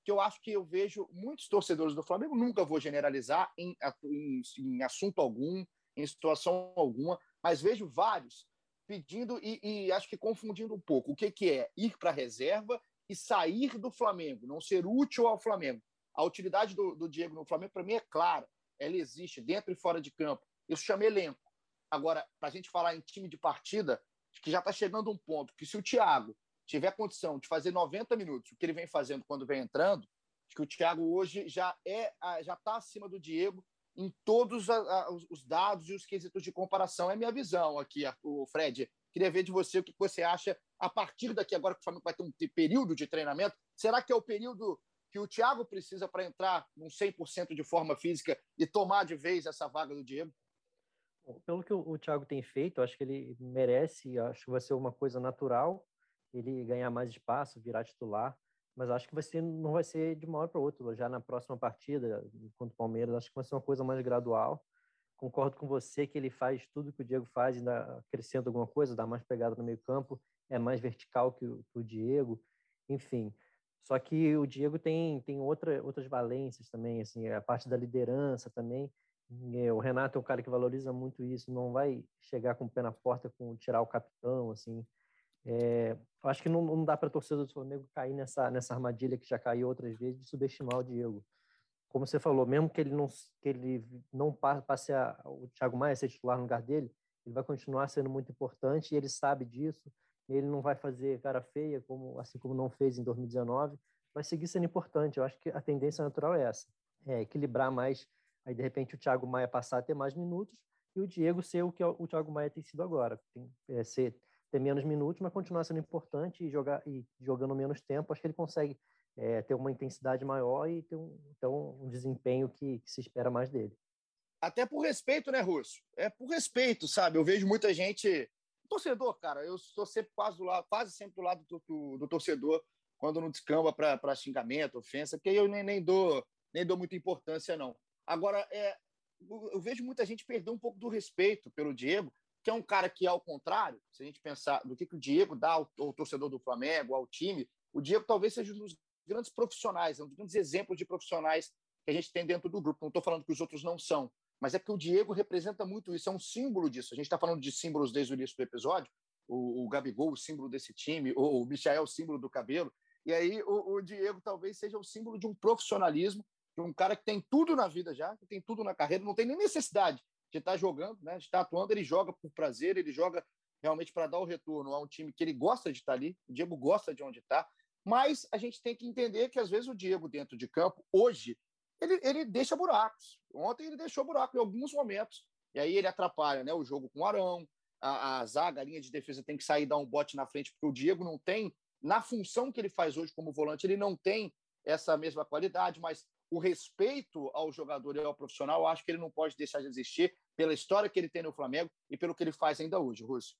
que eu acho que eu vejo muitos torcedores do Flamengo, nunca vou generalizar em, em, em assunto algum, em situação alguma, mas vejo vários pedindo e, e, acho que confundindo um pouco o que, que é ir para a reserva e sair do Flamengo, não ser útil ao Flamengo. A utilidade do, do Diego no Flamengo, para mim, é clara. Ela existe dentro e fora de campo. Eu chamo elenco. Agora, para a gente falar em time de partida, que já está chegando um ponto que se o Thiago tiver condição de fazer 90 minutos, o que ele vem fazendo quando vem entrando, acho que o Thiago hoje já é já está acima do Diego em todos os dados e os quesitos de comparação. É minha visão aqui, o Fred. Queria ver de você o que você acha a partir daqui, agora que o Flamengo vai ter um período de treinamento. Será que é o período que o Thiago precisa para entrar num 100% de forma física e tomar de vez essa vaga do Diego? Pelo que o, Thiago tem feito, acho que ele merece, acho que vai ser uma coisa natural ele ganhar mais espaço, virar titular, mas acho que vai ser, não vai ser de uma hora para outra. Já na próxima partida contra o Palmeiras, acho que vai ser uma coisa mais gradual. Concordo com você que ele faz tudo que o Diego faz, ainda acrescenta alguma coisa, dá mais pegada no meio campo, é mais vertical que o, que o Diego, enfim. Só que o Diego tem, tem outra, outras valências também, assim, a parte da liderança também. O Renato é um cara que valoriza muito isso, não vai chegar com o pé na porta com tirar o capitão, assim. É, eu acho que não, não dá para a torcida do Flamengo cair nessa, nessa armadilha que já caiu outras vezes de subestimar o Diego. Como você falou, mesmo que ele não, que ele não passe a, o Thiago Maia ser titular no lugar dele, ele vai continuar sendo muito importante e ele sabe disso ele não vai fazer cara feia, como assim como não fez em 2019, vai seguir sendo importante. Eu acho que a tendência natural é essa, é equilibrar mais, aí de repente o Thiago Maia passar a ter mais minutos e o Diego ser o que o Thiago Maia tem sido agora, tem, é, ser, ter menos minutos, mas continuar sendo importante e jogar e jogando menos tempo, acho que ele consegue é, ter uma intensidade maior e ter um, um desempenho que, que se espera mais dele até por respeito, né, Russo? É por respeito, sabe? Eu vejo muita gente torcedor, cara, eu estou sempre quase, do lado, quase sempre do lado do, do, do torcedor quando não descamba para xingamento, ofensa, porque eu nem, nem, dou, nem dou muita importância, não. Agora, é, eu vejo muita gente perder um pouco do respeito pelo Diego, que é um cara que, ao contrário, se a gente pensar do que, que o Diego dá ao, ao torcedor do Flamengo, ao time, o Diego talvez seja um dos grandes profissionais, um dos grandes exemplos de profissionais que a gente tem dentro do grupo. Não estou falando que os outros não são, mas é que o Diego representa muito isso, é um símbolo disso. A gente está falando de símbolos desde o início do episódio, o, o Gabigol, o símbolo desse time, ou o Michael, o símbolo do cabelo, e aí o, o, Diego talvez seja o símbolo de um profissionalismo, um cara que tem tudo na vida já, que tem tudo na carreira, não tem nem necessidade de estar tá jogando, né, de estar tá atuando, ele joga por prazer, ele joga realmente para dar o retorno a um time que ele gosta de estar tá ali, o Diego gosta de onde está, mas a gente tem que entender que às vezes o Diego dentro de campo, hoje, ele, ele deixa buracos. Ontem ele deixou buraco em alguns momentos. E aí ele atrapalha né, o jogo com o Arão, a, a zaga, a linha de defesa tem que sair dar um bote na frente, porque o Diego não tem, na função que ele faz hoje como volante, ele não tem essa mesma qualidade, mas o respeito ao jogador e ao profissional, acho que ele não pode deixar de existir pela história que ele tem no Flamengo e pelo que ele faz ainda hoje, Rússio.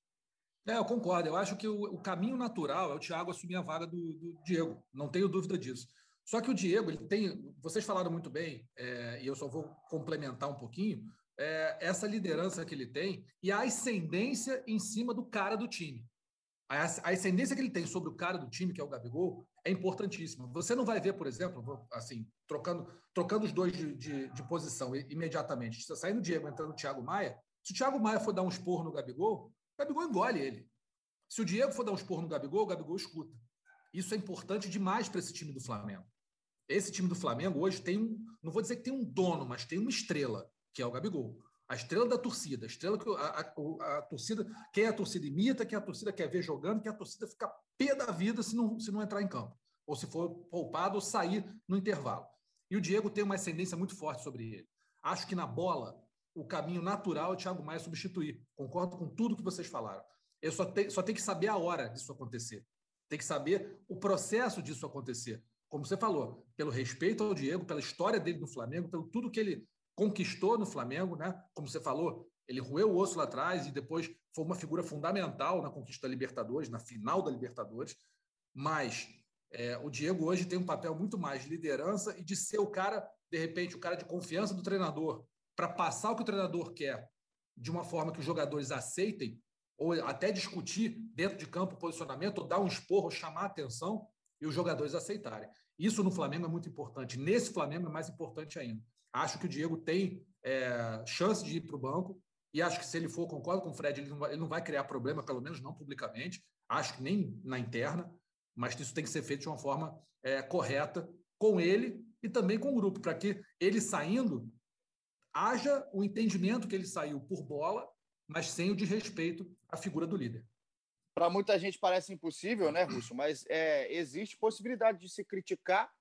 É, eu concordo. Eu acho que o, o caminho natural é o Thiago assumir a vaga do, do, Diego. Não tenho dúvida disso. Só que o Diego, ele tem. Vocês falaram muito bem, é, e eu só vou complementar um pouquinho, é, essa liderança que ele tem e a ascendência em cima do cara do time. A, ascendência que ele tem sobre o cara do time, que é o Gabigol, é importantíssima. Você não vai ver, por exemplo, assim, trocando, trocando os dois de, de, de posição imediatamente. Saindo o Diego, entrando o Thiago Maia, se o Thiago Maia for dar um esporro no Gabigol, o Gabigol engole ele. Se o Diego for dar um esporro no Gabigol, o Gabigol escuta. Isso é importante demais para esse time do Flamengo. Esse time do Flamengo hoje tem um, não vou dizer que tem um dono, mas tem uma estrela, que é o Gabigol. A estrela da torcida, a estrela que a, a, a torcida, quem a torcida imita, quem a torcida quer ver jogando, quem a torcida fica pé da vida se não, se não entrar em campo, ou se for poupado ou sair no intervalo. E o Diego tem uma ascendência muito forte sobre ele. Acho que na bola, o caminho natural é o Thiago Maia substituir. Concordo com tudo que vocês falaram. Eu só, te, só tem que saber a hora disso acontecer. Tem que saber o processo disso acontecer. Como você falou, pelo respeito ao Diego, pela história dele no Flamengo, pelo tudo que ele conquistou no Flamengo, né? Como você falou, ele roeu o osso lá atrás e depois foi uma figura fundamental na conquista da Libertadores, na final da Libertadores. Mas é, o Diego hoje tem um papel muito mais de liderança e de ser o cara, de repente, o cara de confiança do treinador, para passar o que o treinador quer de uma forma que os jogadores aceitem, ou até discutir dentro de campo o posicionamento, ou dar um esporro, chamar atenção e os jogadores aceitarem. Isso no Flamengo é muito importante. Nesse Flamengo é mais importante ainda. Acho que o Diego tem é, chance de ir para o banco e acho que se ele for, concordo com o Fred, ele não, vai, ele não vai criar problema, pelo menos não publicamente. Acho que nem na interna, mas isso tem que ser feito de uma forma é, correta com ele e também com o grupo, para que ele saindo haja o entendimento que ele saiu por bola, mas sem o desrespeito à figura do líder. Para muita gente parece impossível, né, Russo? Mas é, existe possibilidade de se criticar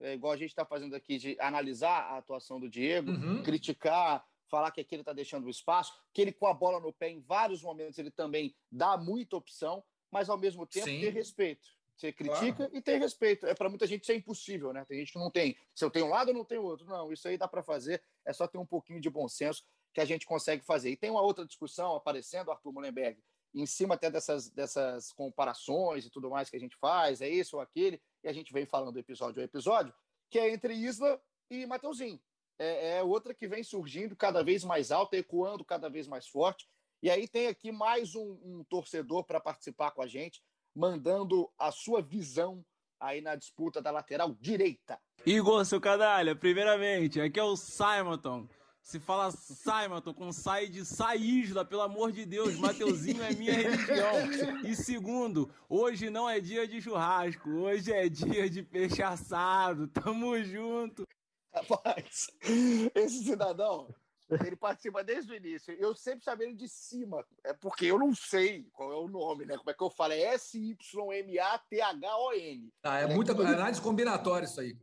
é, igual a gente está fazendo aqui, de analisar a atuação do Diego, uhum. criticar, falar que aqui ele está deixando o espaço, que ele com a bola no pé, em vários momentos, ele também dá muita opção, mas ao mesmo tempo Sim. ter respeito. Você critica claro. e tem respeito. É para muita gente isso é impossível, né? Tem gente que não tem. Se eu tenho um lado, eu não tenho outro. Não, isso aí dá para fazer. É só ter um pouquinho de bom senso que a gente consegue fazer. E tem uma outra discussão aparecendo, Arthur Mullenberg, em cima até dessas, dessas comparações e tudo mais que a gente faz, é esse ou aquele e a gente vem falando episódio a episódio, que é entre Isla e Mateuzinho. É, é outra que vem surgindo cada vez mais alta, ecoando cada vez mais forte. E aí tem aqui mais um, um torcedor para participar com a gente, mandando a sua visão aí na disputa da lateral direita. Igor, seu canalha, primeiramente, aqui é o Simonton. Se fala Simon, com sai de Saísla, pelo amor de Deus, Mateuzinho é minha religião. E segundo, hoje não é dia de churrasco, hoje é dia de peixe assado. Tamo junto. Rapaz, esse cidadão, ele participa desde o início. Eu sempre chamei ele de cima, é porque eu não sei qual é o nome, né? Como é que eu falo? É S-Y-M-A-T-H-O-N. Ah, é muita é análise combinatória isso aí.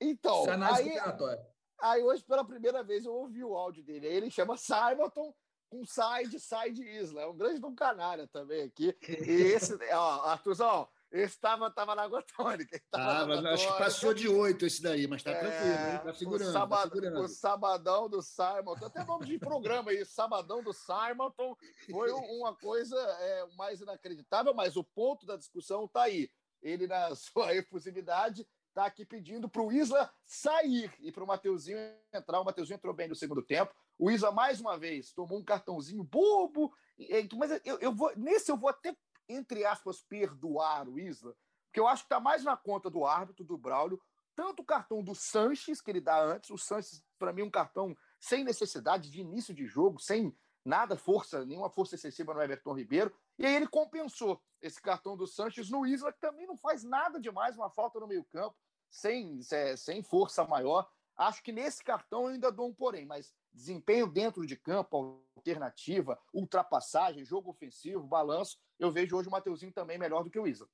Então, isso é análise aí, combinatória. Aí hoje, pela primeira vez, eu ouvi o áudio dele. Aí ele chama Simonton com side, side Isla. É um grande do canária também aqui. E esse, ó, Arthurzão, esse tava, tava na água tônica. Tava, ah, acho que passou de oito esse daí, mas tá é, tranquilo, hein? Tá segurando, o, sabad, tá segurando. o Sabadão do Simonton, até nome de programa aí, Sabadão do Simonton, foi uma coisa é, mais inacreditável, mas o ponto da discussão tá aí. Ele, na sua efusividade, está aqui pedindo para o Isla sair e para o Mateuzinho entrar. O Mateuzinho entrou bem no segundo tempo. O Isla, mais uma vez, tomou um cartãozinho bobo. Mas eu, eu vou, nesse eu vou até, entre aspas, perdoar o Isla, porque eu acho que está mais na conta do árbitro, do Braulio. Tanto o cartão do Sanches, que ele dá antes, o Sanches, para mim, um cartão sem necessidade de início de jogo, sem nada força, nenhuma força excessiva no Everton Ribeiro. E aí ele compensou esse cartão do Sanches no Isla, que também não faz nada demais, uma falta no meio-campo, sem, é, sem força maior. Acho que nesse cartão eu ainda dou um porém, mas desempenho dentro de campo, alternativa, ultrapassagem, jogo ofensivo, balanço, eu vejo hoje o Mateuzinho também melhor do que o Isla.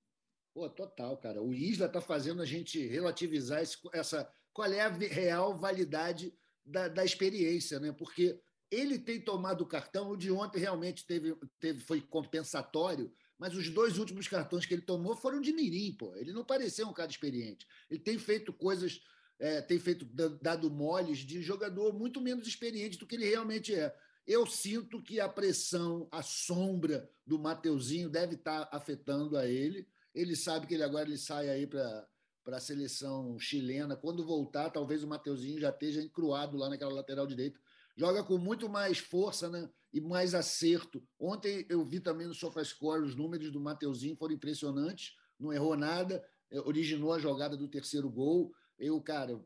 Pô, total, cara. O Isla está fazendo a gente relativizar esse, essa. Qual é a real validade da, da experiência, né? Porque ele tem tomado o cartão, o de ontem realmente teve, teve, foi compensatório, mas os dois últimos cartões que ele tomou foram de mirim, pô. Ele não parecia um cara experiente. Ele tem feito coisas é, tem feito da- dado moles de jogador muito menos experiente do que ele realmente é. Eu sinto que a pressão, a sombra do Mateuzinho deve estar afetando a ele. Ele sabe que ele agora ele sai aí para para a seleção chilena. Quando voltar, talvez o Mateuzinho já esteja encruado lá naquela lateral direita. Joga com muito mais força né? e mais acerto. Ontem eu vi também no SofaScore os números do Mateuzinho foram impressionantes. Não errou nada, eh, originou a jogada do terceiro gol. Eu, cara,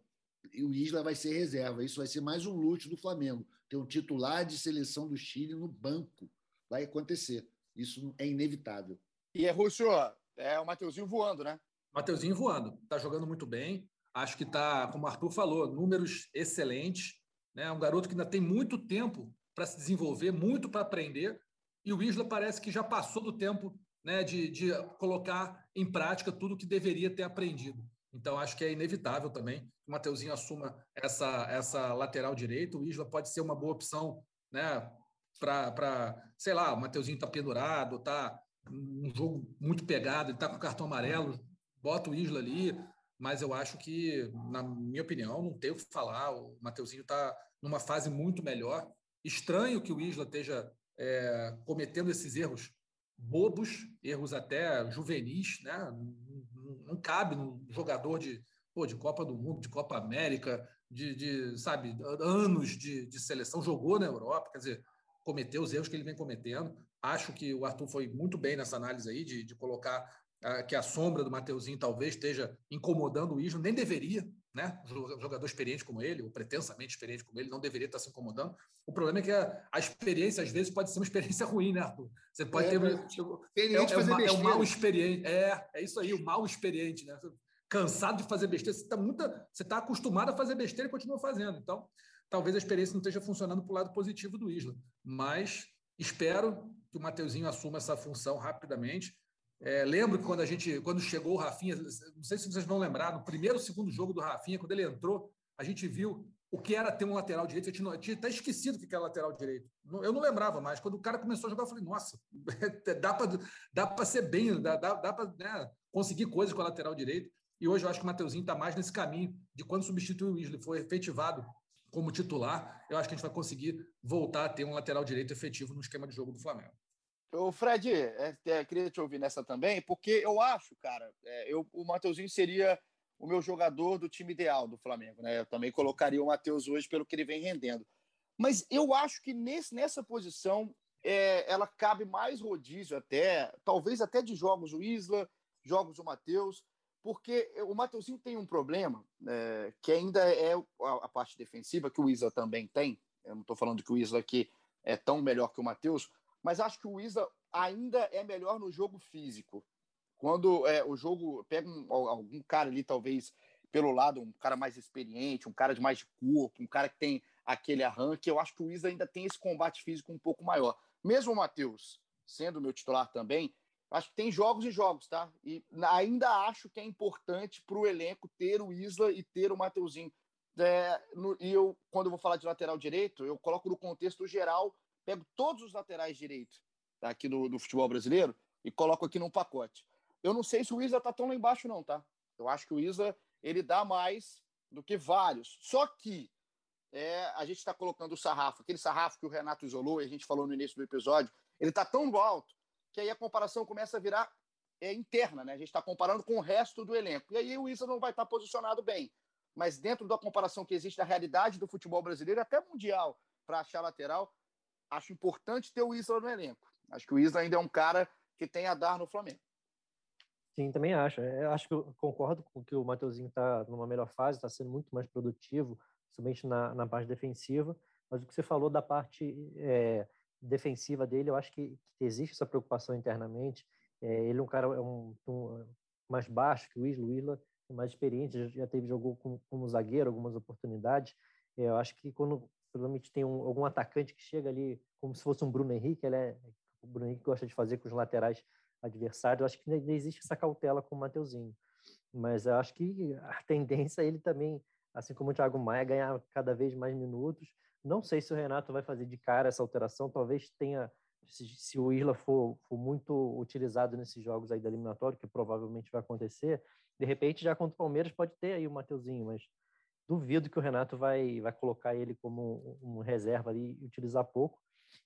e o Isla vai ser reserva. Isso vai ser mais um luxo do Flamengo. Ter um titular de seleção do Chile no banco. Vai acontecer. Isso é inevitável. E é Rússio, é o Mateuzinho voando, né? Mateuzinho voando, está jogando muito bem. Acho que está, como o Arthur falou, números excelentes. Né? Um garoto que ainda tem muito tempo para se desenvolver, muito para aprender. E o Isla parece que já passou do tempo né, de, de colocar em prática tudo que deveria ter aprendido. Então, acho que é inevitável também que o Mateuzinho assuma essa, essa lateral direita. O Isla pode ser uma boa opção né, para, sei lá, o Mateuzinho está pendurado, está um jogo muito pegado, ele está com cartão amarelo, bota o Isla ali, mas eu acho que, na minha opinião, não tem o que falar. O Mateuzinho está numa fase muito melhor. Estranho que o Isla esteja é, cometendo esses erros bobos, erros até juvenis, né? Não, não cabe num jogador de, pô, de Copa do Mundo, de Copa América, de, de sabe, anos de, de seleção, jogou na Europa, quer dizer, cometeu os erros que ele vem cometendo. Acho que o Arthur foi muito bem nessa análise aí, de, de colocar que a sombra do Mateuzinho talvez esteja incomodando o Isla, nem deveria, né? Um Jogador experiente como ele, ou pretensamente experiente como ele, não deveria estar se incomodando. O problema é que a, a experiência, às vezes, pode ser uma experiência ruim, né, Arthur? Você pode É, ter. mas chegou- experiente é, é, é mal experiente. É, é isso aí, o mal experiente, né? Cansado de fazer besteira, você está muita, você está acostumado a fazer besteira e continua fazendo. Então, talvez a experiência não esteja funcionando para o lado positivo do Isla. Mas espero que o Mateuzinho assuma essa função rapidamente. É, lembro que quando a gente, quando chegou o Rafinha, não sei se vocês vão lembrar, no primeiro ou segundo jogo do Rafinha, quando ele entrou, a gente viu o que era ter um lateral direito. Eu tinha, eu tinha até esquecido o que era lateral direito. Eu não lembrava mais. Quando o cara começou a jogar, eu falei, nossa, dá para dá ser bem, dá, dá, dá para conseguir coisas com a lateral direito. E hoje eu acho que o Mateuzinho está mais nesse caminho de quando substituir o Wesley foi efetivado como titular, eu acho que a gente vai conseguir voltar a ter um lateral direito efetivo no esquema de jogo do Flamengo. Ô, Fred, é, é, queria te ouvir nessa também, porque eu acho, cara, é, eu, o Mateuzinho seria o meu jogador do time ideal do Flamengo, né? Eu também colocaria o Matheus hoje pelo que ele vem rendendo. Mas eu acho que nesse, nessa posição é, ela cabe mais rodízio até, talvez até de jogos o Isla, jogos o Matheus, porque o Mateuzinho tem um problema é, que ainda é a, a parte defensiva, que o Isla também tem. Eu não estou falando que o Isla aqui é tão melhor que o Matheus, mas acho que o Isla ainda é melhor no jogo físico. Quando é, o jogo pega um- algum cara ali, talvez pelo lado, um cara mais experiente, um cara de mais corpo, um cara que tem aquele arranque, eu acho que o Isla ainda tem esse combate físico um pouco maior. Mesmo o Matheus, sendo meu titular também, acho que tem jogos e jogos, tá? E ainda acho que é importante para o elenco ter o Isla e ter o Mateuzinho. É, no- e eu, quando eu vou falar de lateral direito, eu coloco no contexto geral, pego todos os laterais direitos aqui do, do futebol brasileiro e coloco aqui num pacote. Eu não sei se o Isla tá tão lá embaixo, não, tá? Eu acho que o Isla ele dá mais do que vários. Só que é, a gente está colocando o sarrafo, aquele sarrafo que o Renato isolou e a gente falou no início do episódio, ele está tão alto que aí a comparação começa a virar é, interna, né? A gente está comparando com o resto do elenco. E aí o Isla não vai estar posicionado bem. Mas dentro da comparação que existe da realidade do futebol brasileiro, até mundial, para achar lateral, acho importante ter o Isla no elenco. Acho que o Isla ainda é um cara que tem a dar no Flamengo. Sim, também acho. É, Eu acho que eu concordo com que o Mateuzinho está numa melhor fase, está sendo muito mais produtivo, principalmente na, na parte defensiva. Mas o que você falou da parte é, defensiva dele, eu acho que, que existe essa preocupação internamente. É, ele é um cara é um, um, mais baixo que o Isla, o Isla é mais experiente, já, já teve jogou como, como zagueiro algumas oportunidades. É, eu acho que quando provavelmente tem um, algum atacante que chega ali como se fosse um Bruno Henrique, ele é o Bruno Henrique gosta de fazer com os laterais adversários. Eu acho que ainda existe essa cautela com o Mateuzinho. Mas eu acho que a tendência é ele também, assim como o Thiago Maia, ganhar cada vez mais minutos. Não sei se o Renato vai fazer de cara essa alteração, talvez tenha, se, se o Isla for, for, muito utilizado nesses jogos aí da eliminatória, que provavelmente vai acontecer, de repente já contra o Palmeiras pode ter aí o Mateuzinho, mas duvido que o Renato vai, vai colocar ele como um, reserva ali e utilizar pouco.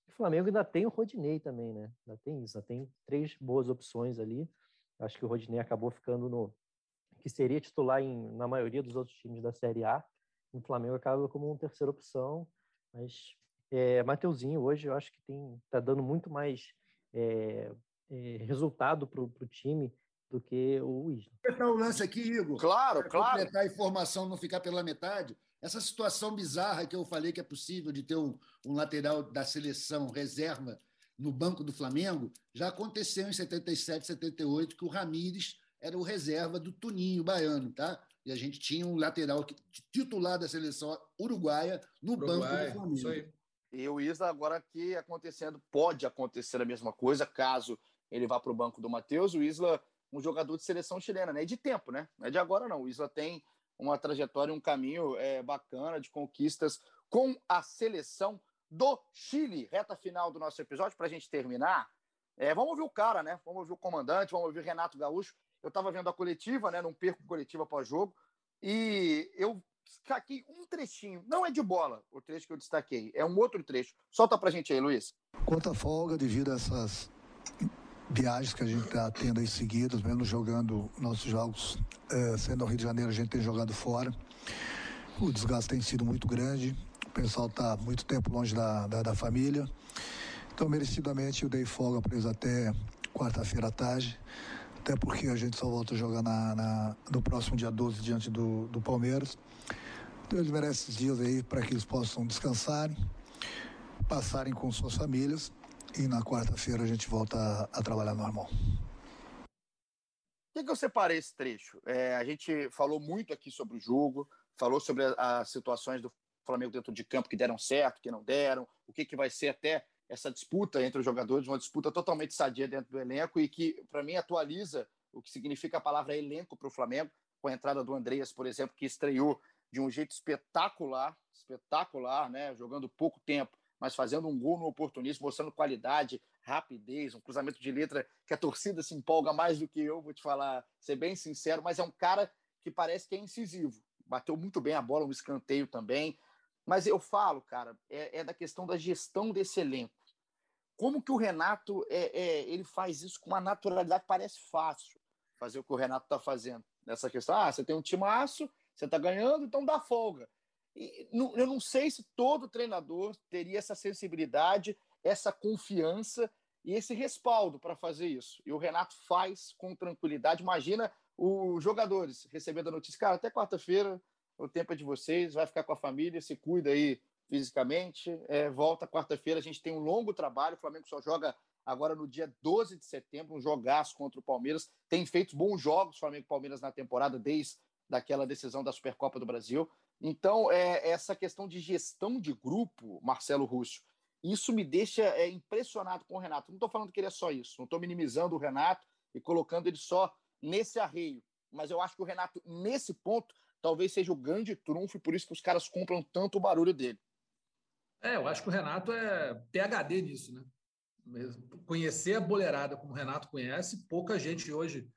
O Flamengo ainda tem o Rodinei também, né? Ainda tem isso, ainda tem três boas opções ali. Acho que o Rodinei acabou ficando no que seria titular em, na maioria dos outros times da Série A. O Flamengo acaba como uma terceira opção, mas é, Mateuzinho hoje eu acho que tem tá dando muito mais é, é, resultado para o time do que o Isla. completar o lance aqui, Igor. Claro, Pra claro. completar a informação, não ficar pela metade. Essa situação bizarra que eu falei que é possível de ter um, um lateral da seleção reserva no banco do Flamengo, já aconteceu em 77, 78, que o Ramires era o reserva do Tuninho baiano, tá? E a gente tinha um lateral que- titular da seleção uruguaia no banco Uruguai, do Flamengo. isso aí. E o Isla agora aqui acontecendo, pode acontecer a mesma coisa, caso ele vá para o banco do Matheus. O Isla, um jogador de seleção chilena, né? E de tempo, né? Não é de agora, não. O Isla tem uma trajetória, um caminho é, bacana de conquistas com a seleção do Chile. Reta final do nosso episódio, para a gente terminar. É, vamos ouvir o cara, né? Vamos ouvir o comandante, vamos ouvir Renato Gaúcho. Eu estava vendo a coletiva, né? Não perco coletiva pós-jogo. E eu destaquei um trechinho. Não é de bola o trecho que eu destaquei, é um outro trecho. Solta pra gente aí, Luiz. Quanto à folga, devido a essas viagens que a gente está tendo aí seguidas, mesmo jogando nossos jogos, eh, sendo no Rio de Janeiro, a gente tem jogado fora. O desgaste tem sido muito grande, o pessoal está muito tempo longe da, da, da família. Então, merecidamente, eu dei folga para eles até quarta-feira à tarde, até porque a gente só volta a jogar na, na- no próximo dia 12 diante do, do Palmeiras. Então, eles merecem esses dias aí para que eles possam descansarem, passarem com suas famílias e na quarta-feira a gente volta a, trabalhar normal. Por que, que eu separei esse trecho? É, a gente falou muito aqui sobre o jogo, falou sobre as situações do Flamengo dentro de campo que deram certo, que não deram, o que, que vai ser até essa disputa entre os jogadores, uma disputa totalmente sadia dentro do elenco e que, para mim, atualiza o que significa a palavra elenco para o Flamengo, com a entrada do Andreas, por exemplo, que estreou de um jeito espetacular, espetacular, né? jogando pouco tempo, mas fazendo um gol no oportunismo, mostrando qualidade, rapidez, um cruzamento de letra que a torcida se empolga mais do que eu, vou te falar, ser bem sincero, mas é um cara que parece que é incisivo. Bateu muito bem a bola no escanteio também. Mas eu falo, cara, é, é da questão da gestão desse elenco. Como que o Renato é, é, ele faz isso com uma naturalidade? Parece fácil fazer o que o Renato está fazendo nessa questão. Ah, você tem um timaço, você está ganhando, então dá folga. E, eu não sei se todo treinador teria essa sensibilidade, essa confiança e esse respaldo para fazer isso. E o Renato faz com tranquilidade. Imagina os jogadores recebendo a notícia, cara, até quarta-feira o tempo é de vocês, vai ficar com a família, se cuida aí fisicamente, é, volta quarta-feira, a gente tem um longo trabalho, o Flamengo só joga agora no dia 12 de setembro, um jogaço contra o Palmeiras, tem feito bons jogos Flamengo e Palmeiras na temporada, desde daquela decisão da Supercopa do Brasil, então é, essa questão de gestão de grupo, Marcelo Rússio, isso me deixa é, impressionado com o Renato, não estou falando que ele é só isso, não estou minimizando o Renato e colocando ele só nesse arreio, mas eu acho que o Renato, nesse ponto, talvez seja o grande trunfo e por isso que os caras compram tanto o barulho dele. É, eu acho que o Renato é PHD nisso, né? Conhecer a boleirada como o Renato conhece, pouca gente hoje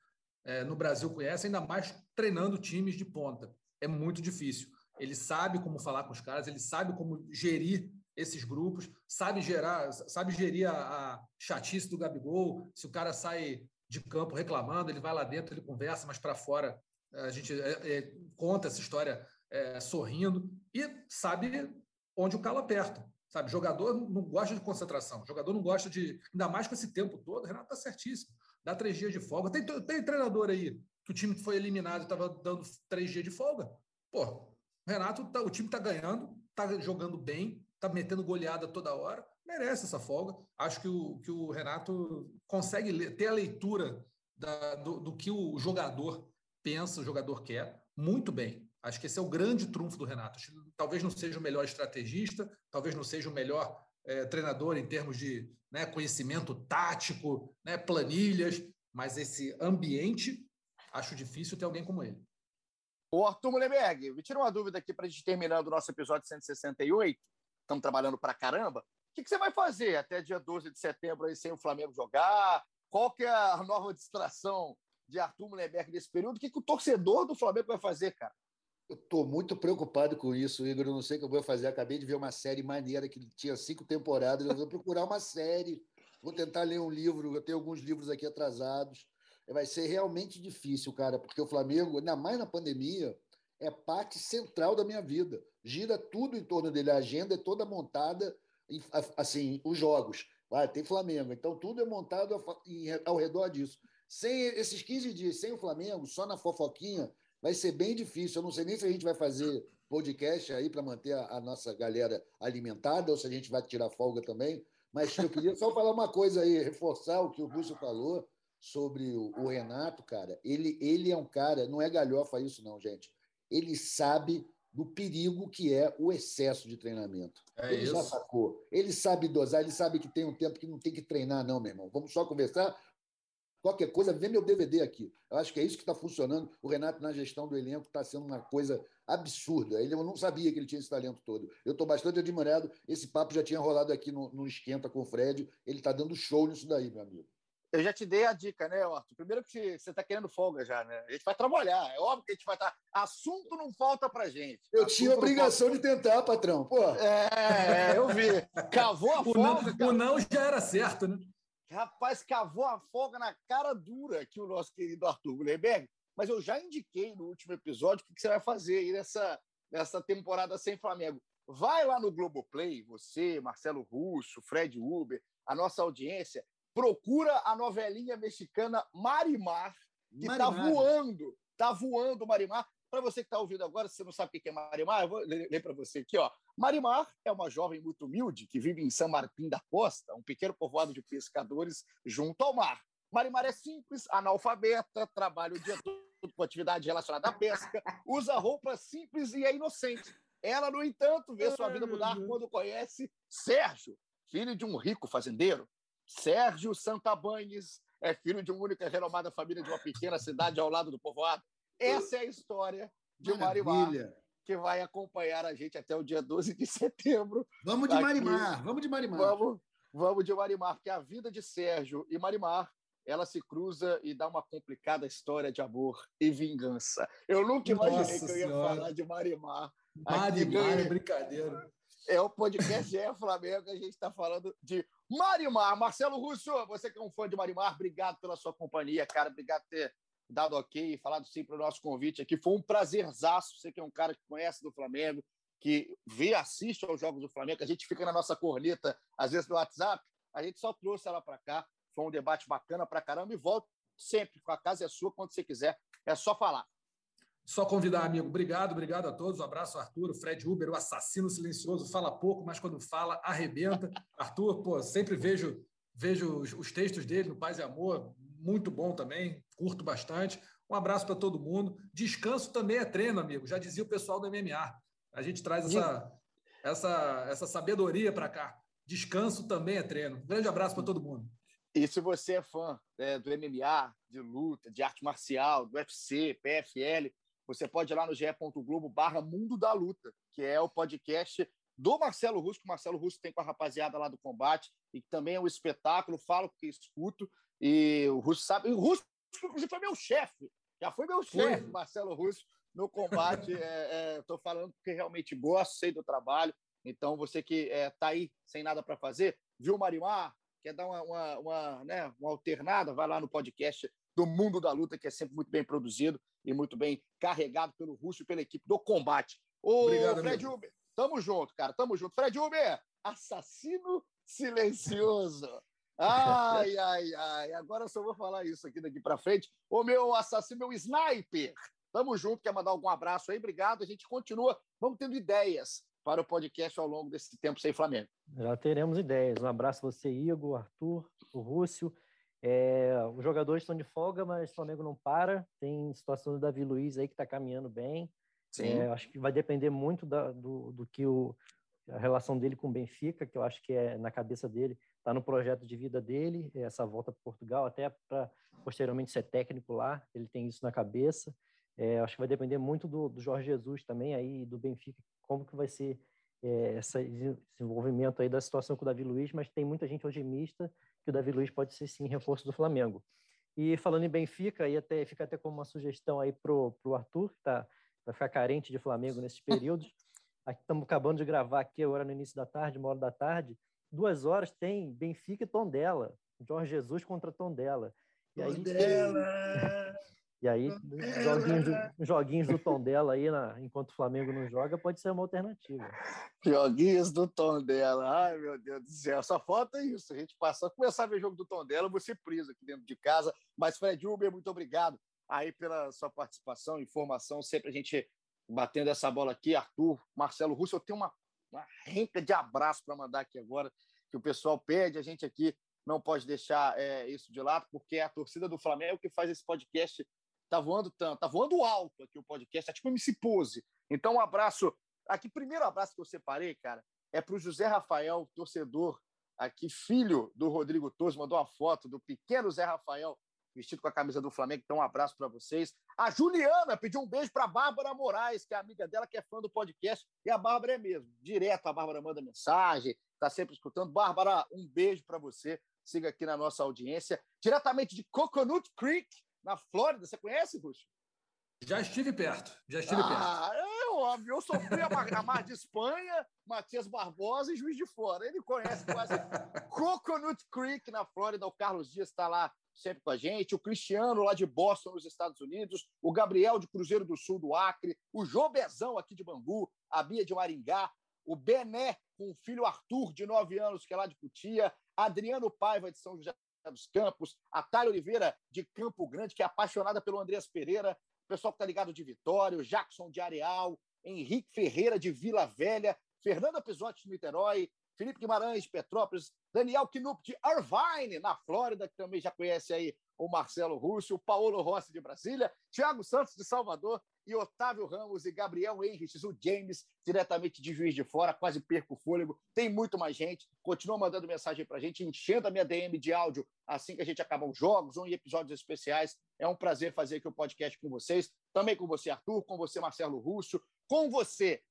é, no Brasil conhece, ainda mais treinando times de ponta. É muito difícil. Ele sabe como falar com os caras, ele sabe como gerir esses grupos, sabe gerar, sabe gerir a, a chatice do Gabigol. Se o cara sai de campo reclamando, ele vai lá dentro, ele conversa, mas para fora a gente é, é, conta essa história é, sorrindo e sabe onde o calo aperta. Sabe, jogador não gosta de concentração, jogador não gosta de. Ainda mais com esse tempo todo, Renato está certíssimo. Dá três dias de folga. Tem, tem treinador aí que o time foi eliminado e estava dando três dias de folga. Pô, Renato, tá, o time está ganhando, está jogando bem, está metendo goleada toda hora, merece essa folga. Acho que o, que o Renato consegue ler, ter a leitura da, do, do que o jogador pensa, o jogador quer, muito bem. Acho que esse é o grande trunfo do Renato. Talvez não seja o melhor estrategista, talvez não seja o melhor é, treinador em termos de né, conhecimento tático, né, planilhas, mas esse ambiente, acho difícil ter alguém como ele. Ô, Arthur Mullenberg, me tira uma dúvida aqui para a gente terminando o nosso episódio 168. Estamos trabalhando para caramba. O que, que, você vai fazer até dia 12 de setembro aí sem o Flamengo jogar? Qual que é a nova distração de Arthur Mullenberg nesse período? O que, que o torcedor do Flamengo vai fazer, cara? Eu estou muito preocupado com isso, Igor. Eu não sei o que eu vou fazer. Acabei de ver uma série maneira que tinha cinco temporadas. Eu vou procurar uma série. Vou tentar ler um livro. Eu tenho alguns livros aqui atrasados. Vai ser realmente difícil, cara, porque o Flamengo, ainda mais na pandemia, é parte central da minha vida. Gira tudo em torno dele. A agenda é toda montada, assim, os jogos. Ah, tem Flamengo. Então, tudo é montado ao redor disso. Sem esses 15 dias, sem o Flamengo, só na fofoquinha, vai ser bem difícil. Eu não sei nem se a gente vai fazer podcast aí para manter a, a nossa galera alimentada ou se a gente vai tirar folga também. Mas eu queria só falar uma coisa aí, reforçar o que o Rússio falou sobre o, o Renato, cara. Ele, ele é um cara, não é galhofa isso, não, gente. Ele sabe do perigo que é o excesso de treinamento. É ele já isso. sacou. Ele sabe dosar, ele sabe que tem um tempo que não tem que treinar, não, meu irmão. Vamos só conversar. Qualquer coisa, vê meu DVD aqui. Eu acho que é isso que está funcionando. O Renato, na gestão do elenco, está sendo uma coisa absurda. Ele, eu não sabia que ele tinha esse talento todo. Eu estou bastante admirado. Esse papo já tinha rolado aqui no, no Esquenta com o Fred. Ele está dando show nisso daí, meu amigo. Eu já te dei a dica, né, Arthur? Primeiro que você está querendo folga já, né? A gente vai trabalhar. É óbvio que a gente vai estar. Assunto não falta pra gente. Eu Assunto tinha obrigação de tentar, patrão. Pô. É, eu vi. Cavou a O não, folga. o não já era certo, né? Rapaz, cavou a folga na cara dura aqui o nosso querido Arthur Gulenberg. Mas eu já indiquei no último episódio o que que você vai fazer aí nessa, nessa temporada sem Flamengo. Vai lá no Globoplay, você, Marcelo Russo, Fred Uber, a nossa audiência, procura a novelinha mexicana Marimar, que está voando, está voando Marimar. Para você que está ouvindo agora, se você não sabe o que é Marimar, eu vou ler, para você aqui. Ó. Marimar é uma jovem muito humilde que vive em São Martim da Costa, um pequeno povoado de pescadores junto ao mar. Marimar é simples, analfabeta, trabalha o dia todo com atividade relacionada à pesca, usa roupas simples e é inocente. Ela, no entanto, vê sua vida mudar quando conhece Sérgio, filho de um rico fazendeiro. Sérgio Santabanhes é filho de uma única e renomada família de uma pequena cidade ao lado do povoado. Essa é a história de Marimar, que vai acompanhar a gente até o dia 12 de setembro. Vamos de Aqui. Marimar, vamos de Marimar. Vamos, vamos de Marimar, porque a vida de Sérgio e Marimar ela se cruza e dá uma complicada história de amor e vingança. Eu nunca imaginei Nossa que eu ia Senhora. falar de Marimar. Marimar é brincadeira. É o podcast é Flamengo, a gente está falando de Marimar. Marcelo Russo, você que é um fã de Marimar, obrigado pela sua companhia, cara. Obrigado por ter dado ok e falado sim para o nosso convite aqui. Foi um prazerzaço. Você que é um cara que conhece do Flamengo, que vê, assiste aos jogos do Flamengo. A gente fica na nossa corneta, às vezes no WhatsApp. A gente só trouxe ela para cá. Foi um debate bacana para caramba. E volto sempre. A casa é sua quando você quiser. É só falar. Só convidar, amigo. Obrigado, obrigado a todos. Um abraço, Arthur, o Fred Uber, o assassino silencioso. Fala pouco, mas quando fala, arrebenta. Arthur, pô, sempre vejo, vejo os, os textos dele no Paz e Amor. Muito bom também, curto bastante. Um abraço para todo mundo. Descanso também é treino, amigo. Já dizia o pessoal do MMA. A gente traz essa, essa, essa sabedoria para cá. Descanso também é treino. Grande abraço para todo mundo. E se você é fã né, do MMA, de luta, de arte marcial, do UFC, PFL, você pode ir lá no ge.globo barra Mundo da Luta, que é o podcast do Marcelo Russo, que o Marcelo Russo tem com a rapaziada lá do combate, e que também é um espetáculo, falo porque escuto, e o Russo sabe. E o Russo, inclusive, foi meu chefe, já foi meu chefe, Marcelo Russo, no combate. Estou é, falando porque realmente gosto, sei do trabalho. Então, você que está aí sem nada para fazer, viu o Marimar, quer dar uma, uma, uma, né, uma alternada, vai lá no podcast do Mundo da Luta, que é sempre muito bem produzido e muito bem carregado pelo Russo e pela equipe do combate. Ô, Obrigado, Fred amigo. Uber, tamo junto, cara, tamo junto. Fred Uber, assassino silencioso. Ai, ai, ai. Agora eu só vou falar isso aqui daqui para frente. O meu assassino, meu sniper. Tamo junto. Quer mandar algum abraço aí? Obrigado. A gente continua. Vamos tendo ideias para o podcast ao longo desse tempo sem Flamengo. Já teremos ideias. Um abraço a você, Igor, Arthur, o Rússio. É, os jogadores estão de folga, mas o Flamengo não para. Tem situação do Davi Luiz aí que está caminhando bem. Sim. É, acho que vai depender muito da, do, do que o, a relação dele com o Benfica, que eu acho que é na cabeça dele, está no projeto de vida dele, essa volta para Portugal, até para posteriormente ser técnico lá, ele tem isso na cabeça. É, acho que vai depender muito do, do Jorge Jesus também aí do Benfica, como que vai ser é, esse desenvolvimento aí da situação com o Davi Luiz, mas tem muita gente otimista que o Davi Luiz pode ser sim reforço do Flamengo. E falando em Benfica, aí até fica até como uma sugestão aí pro pro Arthur, que está vai ficar carente de Flamengo nesses períodos. Estamos acabando de gravar aqui agora no início da tarde, uma hora da tarde. Duas horas tem Benfica e Tondela. Jorge Jesus contra Tondela. E aí, Tondela! E aí, joguinhos, do- joguinhos do Tondela aí, na, enquanto o Flamengo não joga, pode ser uma alternativa. Joguinhos do Tondela. Ai, meu Deus do céu. Só falta isso. A gente passar, começar a ver jogo do Tondela, você preso aqui dentro de casa. Mas, Fred Uber, muito obrigado aí pela sua participação, informação. Sempre a gente batendo essa bola aqui. Arthur, Marcelo Russo, eu tenho uma, uma renca de abraço para mandar aqui agora, que o pessoal pede. A gente aqui não pode deixar é, isso de lado, porque é a torcida do Flamengo que faz esse podcast. Tá voando tanto, tá voando alto aqui o podcast, é tipo MC Pose. Então, um abraço Aqui, primeiro abraço que eu separei, cara, é para o José Rafael, torcedor aqui, filho do Rodrigo Torres, mandou uma foto do pequeno Zé Rafael vestido com a camisa do Flamengo. Então, um abraço para vocês. A Juliana pediu um beijo para Bárbara Moraes, que é amiga dela, que é fã do podcast. E a Bárbara é mesmo. Direto, a Bárbara manda mensagem, está sempre escutando. Bárbara, um beijo para você. Siga aqui na nossa audiência. Diretamente de Coconut Creek, na Flórida. Você conhece, Russo? Já estive perto, já estive perto. Ah, é óbvio. Eu sofri a mar, a mar de Espanha, Matias Barbosa e Juiz de Fora. Ele conhece quase Coconut Creek, na Flórida. O Carlos Dias está lá sempre com a gente. O Cristiano, lá de Boston, nos Estados Unidos. O Gabriel, de Cruzeiro do Sul, do Acre. O João Bezão, aqui de Bangu. A Bia, de Maringá. O Bené, com o filho Arthur, de 9 anos, que é lá de Cutia. Adriano Paiva, de São José dos Campos. A Thalia Oliveira, de Campo Grande, que é apaixonada pelo Andreas Pereira o pessoal que está ligado de Vitória, o Jackson de Areal, Henrique Ferreira de Vila Velha, Fernanda Pisotti de Niterói, Felipe Guimarães de Petrópolis, Daniel Knupp de Irvine, na Flórida, que também já conhece aí o Marcelo Russo, o Paulo Rossi de Brasília, Thiago Santos de Salvador e Otávio Ramos e Gabriel Henriques, o James, diretamente de Juiz de Fora, quase perco o fôlego. Tem muito mais gente. Continua mandando mensagem para a gente, enchendo a minha DM de áudio assim que a gente acabar os jogos ou em episódios especiais. É um prazer fazer aqui o podcast com vocês. Também com você, Arthur, com você, Marcelo Russo, com você,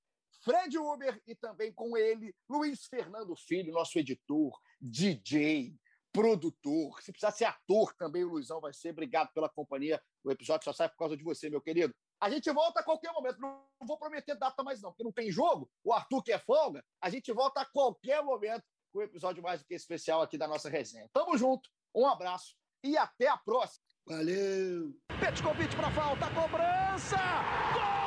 Fred Uber e também com ele, Luiz Fernando Filho, nosso editor, DJ, produtor. Se precisar ser ator também, o Luizão vai ser. Obrigado pela companhia. O episódio só sai por causa de você, meu querido. A gente volta a qualquer momento. Não vou prometer data mais, não, porque não tem jogo. O Arthur que é folga, a gente volta a qualquer momento com o episódio mais do que especial aqui da nossa resenha. Tamo junto, um abraço e até a próxima. Valeu! Pet convite para falta, cobrança! Do